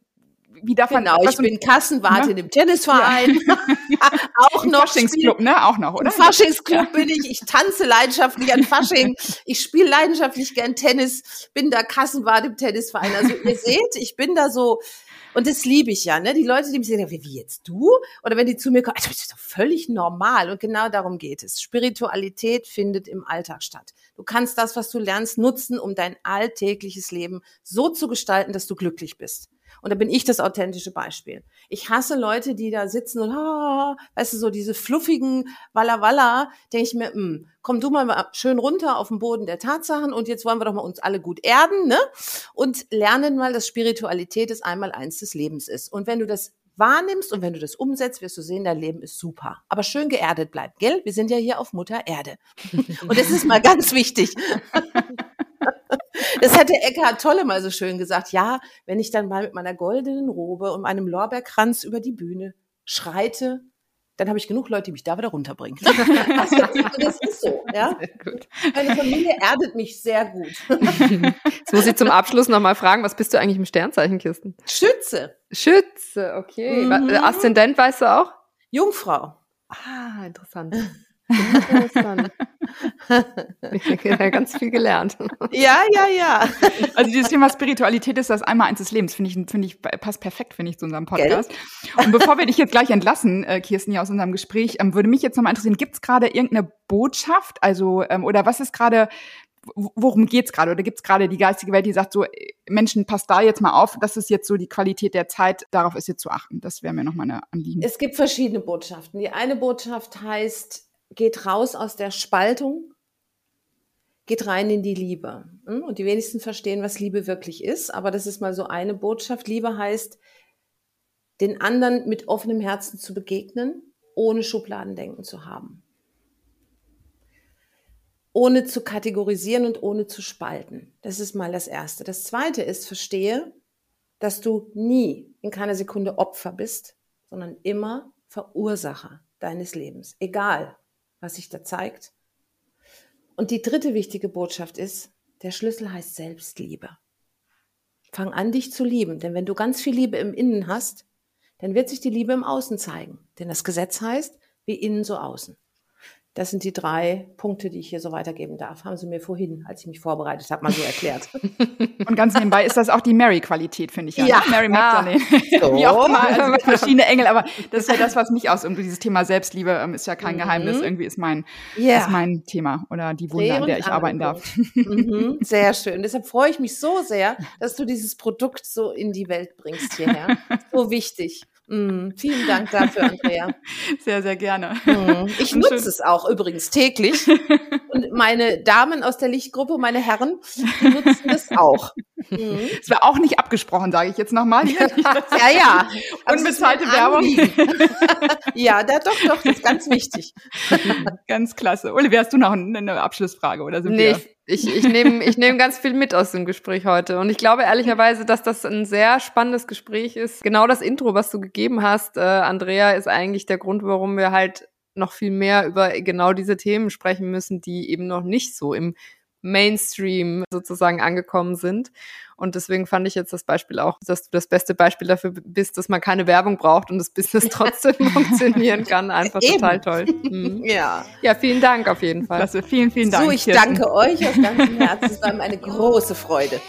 wie darf genau, man, ich bin Kassenwarte ne? in dem Tennisverein. Ja. *laughs* auch Im noch. Faschingsclub, ne? Auch noch, oder? Im Faschingsclub ja. bin ich. Ich tanze leidenschaftlich an Fasching. Ich spiele leidenschaftlich gern Tennis. Bin da Kassenwarte im Tennisverein. Also ihr seht, ich bin da so, und das liebe ich ja, ne? Die Leute, die mich sagen, wie, wie jetzt du? Oder wenn die zu mir kommen, also, das ist doch völlig normal. Und genau darum geht es. Spiritualität findet im Alltag statt. Du kannst das, was du lernst, nutzen, um dein alltägliches Leben so zu gestalten, dass du glücklich bist. Und da bin ich das authentische Beispiel. Ich hasse Leute, die da sitzen und, ah, weißt du, so diese fluffigen Walla Walla, denke ich mir, mh, hm, komm du mal schön runter auf den Boden der Tatsachen und jetzt wollen wir doch mal uns alle gut erden, ne? Und lernen mal, dass Spiritualität das einmal eins des Lebens ist. Und wenn du das wahrnimmst und wenn du das umsetzt, wirst du sehen, dein Leben ist super. Aber schön geerdet bleibt, gell? Wir sind ja hier auf Mutter Erde. *laughs* Und das ist mal ganz wichtig. *laughs* Das hätte Eckhard Tolle mal so schön gesagt. Ja, wenn ich dann mal mit meiner goldenen Robe und meinem Lorbeerkranz über die Bühne schreite, dann habe ich genug Leute, die mich da wieder runterbringen. *laughs* Also, das ist so, ja. Meine Familie erdet mich sehr gut. Jetzt muss ich zum Abschluss nochmal fragen, was bist du eigentlich im Sternzeichen, Kirsten? Schütze. Schütze, okay. Mhm. Aszendent weißt du auch? Jungfrau. Ah, interessant. Interessant. *laughs* ja, ganz viel gelernt. *laughs* Ja, ja, ja. Also dieses Thema Spiritualität ist das einmal eins des Lebens, finde ich, finde ich, passt perfekt, finde ich, zu unserem Podcast. Gell? Und bevor wir dich jetzt gleich entlassen, äh, Kirsten, hier aus unserem Gespräch, ähm, würde mich jetzt nochmal interessieren, gibt es gerade irgendeine Botschaft, also, ähm, oder was ist gerade, worum geht's gerade? Oder gibt's gerade die geistige Welt, die sagt so, Menschen, passt da jetzt mal auf, das ist jetzt so die Qualität der Zeit, darauf ist jetzt zu achten. Das wäre mir nochmal eine Anliegen. Es gibt verschiedene Botschaften. Die eine Botschaft heißt, geht raus aus der Spaltung, geht rein in die Liebe. Hm? Und die wenigsten verstehen, was Liebe wirklich ist. Aber das ist mal so eine Botschaft. Liebe heißt, den anderen mit offenem Herzen zu begegnen, ohne Schubladendenken zu haben. Ohne zu kategorisieren und ohne zu spalten. Das ist mal das Erste. Das Zweite ist, verstehe, dass du nie in keiner Sekunde Opfer bist, sondern immer Verursacher deines Lebens. Egal, was sich da zeigt. Und die dritte wichtige Botschaft ist, der Schlüssel heißt Selbstliebe. Fang an, dich zu lieben, denn wenn du ganz viel Liebe im Innen hast, dann wird sich die Liebe im Außen zeigen. Denn das Gesetz heißt, wie innen so außen. Das sind die drei Punkte, die ich hier so weitergeben darf. Haben Sie mir vorhin, als ich mich vorbereitet habe, mal so erklärt. *laughs* Und ganz nebenbei ist das auch die Mary-Qualität, finde ich ja. Ja. Ne? Mary Magdalene. *laughs* So. Wie auch immer, also verschiedene Engel. Aber das ist ja das, was mich aus irgendwie dieses Thema Selbstliebe ähm, ist ja kein mhm. Geheimnis. Irgendwie ist mein, yeah. ist mein Thema oder die Wunder, an der ich arbeiten darf. Mhm. Sehr schön. Deshalb freue ich mich so sehr, dass du dieses Produkt so in die Welt bringst hierher. So wichtig. Mm, vielen Dank dafür, Andrea. *laughs* Sehr, sehr gerne. Mm, ich nutze es auch übrigens täglich. *laughs* Und meine Damen aus der Lichtgruppe, meine Herren, nutzen es auch. Mm. Es war auch nicht abgesprochen, sage ich jetzt nochmal. *laughs* ja, ja. Unbezahlte Werbung. ja, da doch, doch, das ist ganz wichtig. ganz klasse. Olivia, hast du noch eine Abschlussfrage oder so? Nee, ich, ich nehme ich nehm ganz viel mit aus dem Gespräch heute. Und ich glaube ehrlicherweise, dass das ein sehr spannendes Gespräch ist. Genau das Intro, was du gegeben hast, äh, Andrea, ist eigentlich der Grund, warum wir halt noch viel mehr über genau diese Themen sprechen müssen, die eben noch nicht so im Mainstream sozusagen angekommen sind. Und deswegen fand ich jetzt das Beispiel auch, dass du das beste Beispiel dafür bist, dass man keine Werbung braucht und das Business *laughs* trotzdem *laughs* funktionieren kann. Einfach Eben. total toll. Mhm. *laughs* Ja. Ja, vielen Dank auf jeden Fall. Klasse, vielen, vielen Dank. So, ich Kirsten. danke euch aus ganzem Herzen. Es war mir eine große Freude.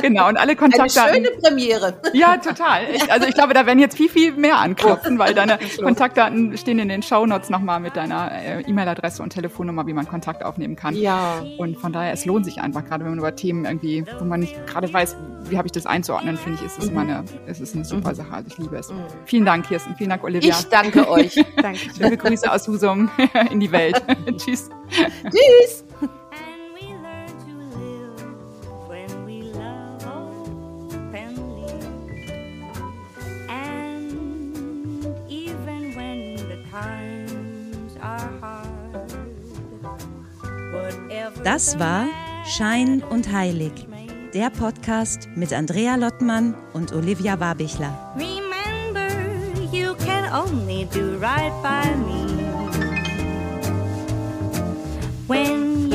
Genau, und alle Kontakte. Eine schöne Premiere. Ja, total. Ich, also ich glaube, da werden jetzt viel, viel mehr anklopfen, weil deine Kontaktdaten stehen in den Shownotes nochmal mit deiner äh, E-Mail-Adresse und Telefonnummer, wie man Kontakt aufnehmen kann. Ja. Und von daher, es lohnt sich einfach, gerade wenn man über Themen irgendwie, wo man nicht gerade weiß, wie habe ich das einzuordnen, finde ich, ist es, mhm. eine, ist es eine super mhm. Sache. Also ich liebe es. Mhm. Vielen Dank, Kirsten. Vielen Dank, Olivia. Ich danke *laughs* euch. danke. Liebe Grüße aus Husum *laughs* in die Welt. *laughs* Tschüss. Tschüss. Das war Schein und Heilig der Podcast mit Andrea Lottmann und Olivia Wabichler. Remember, you can only do right by me. When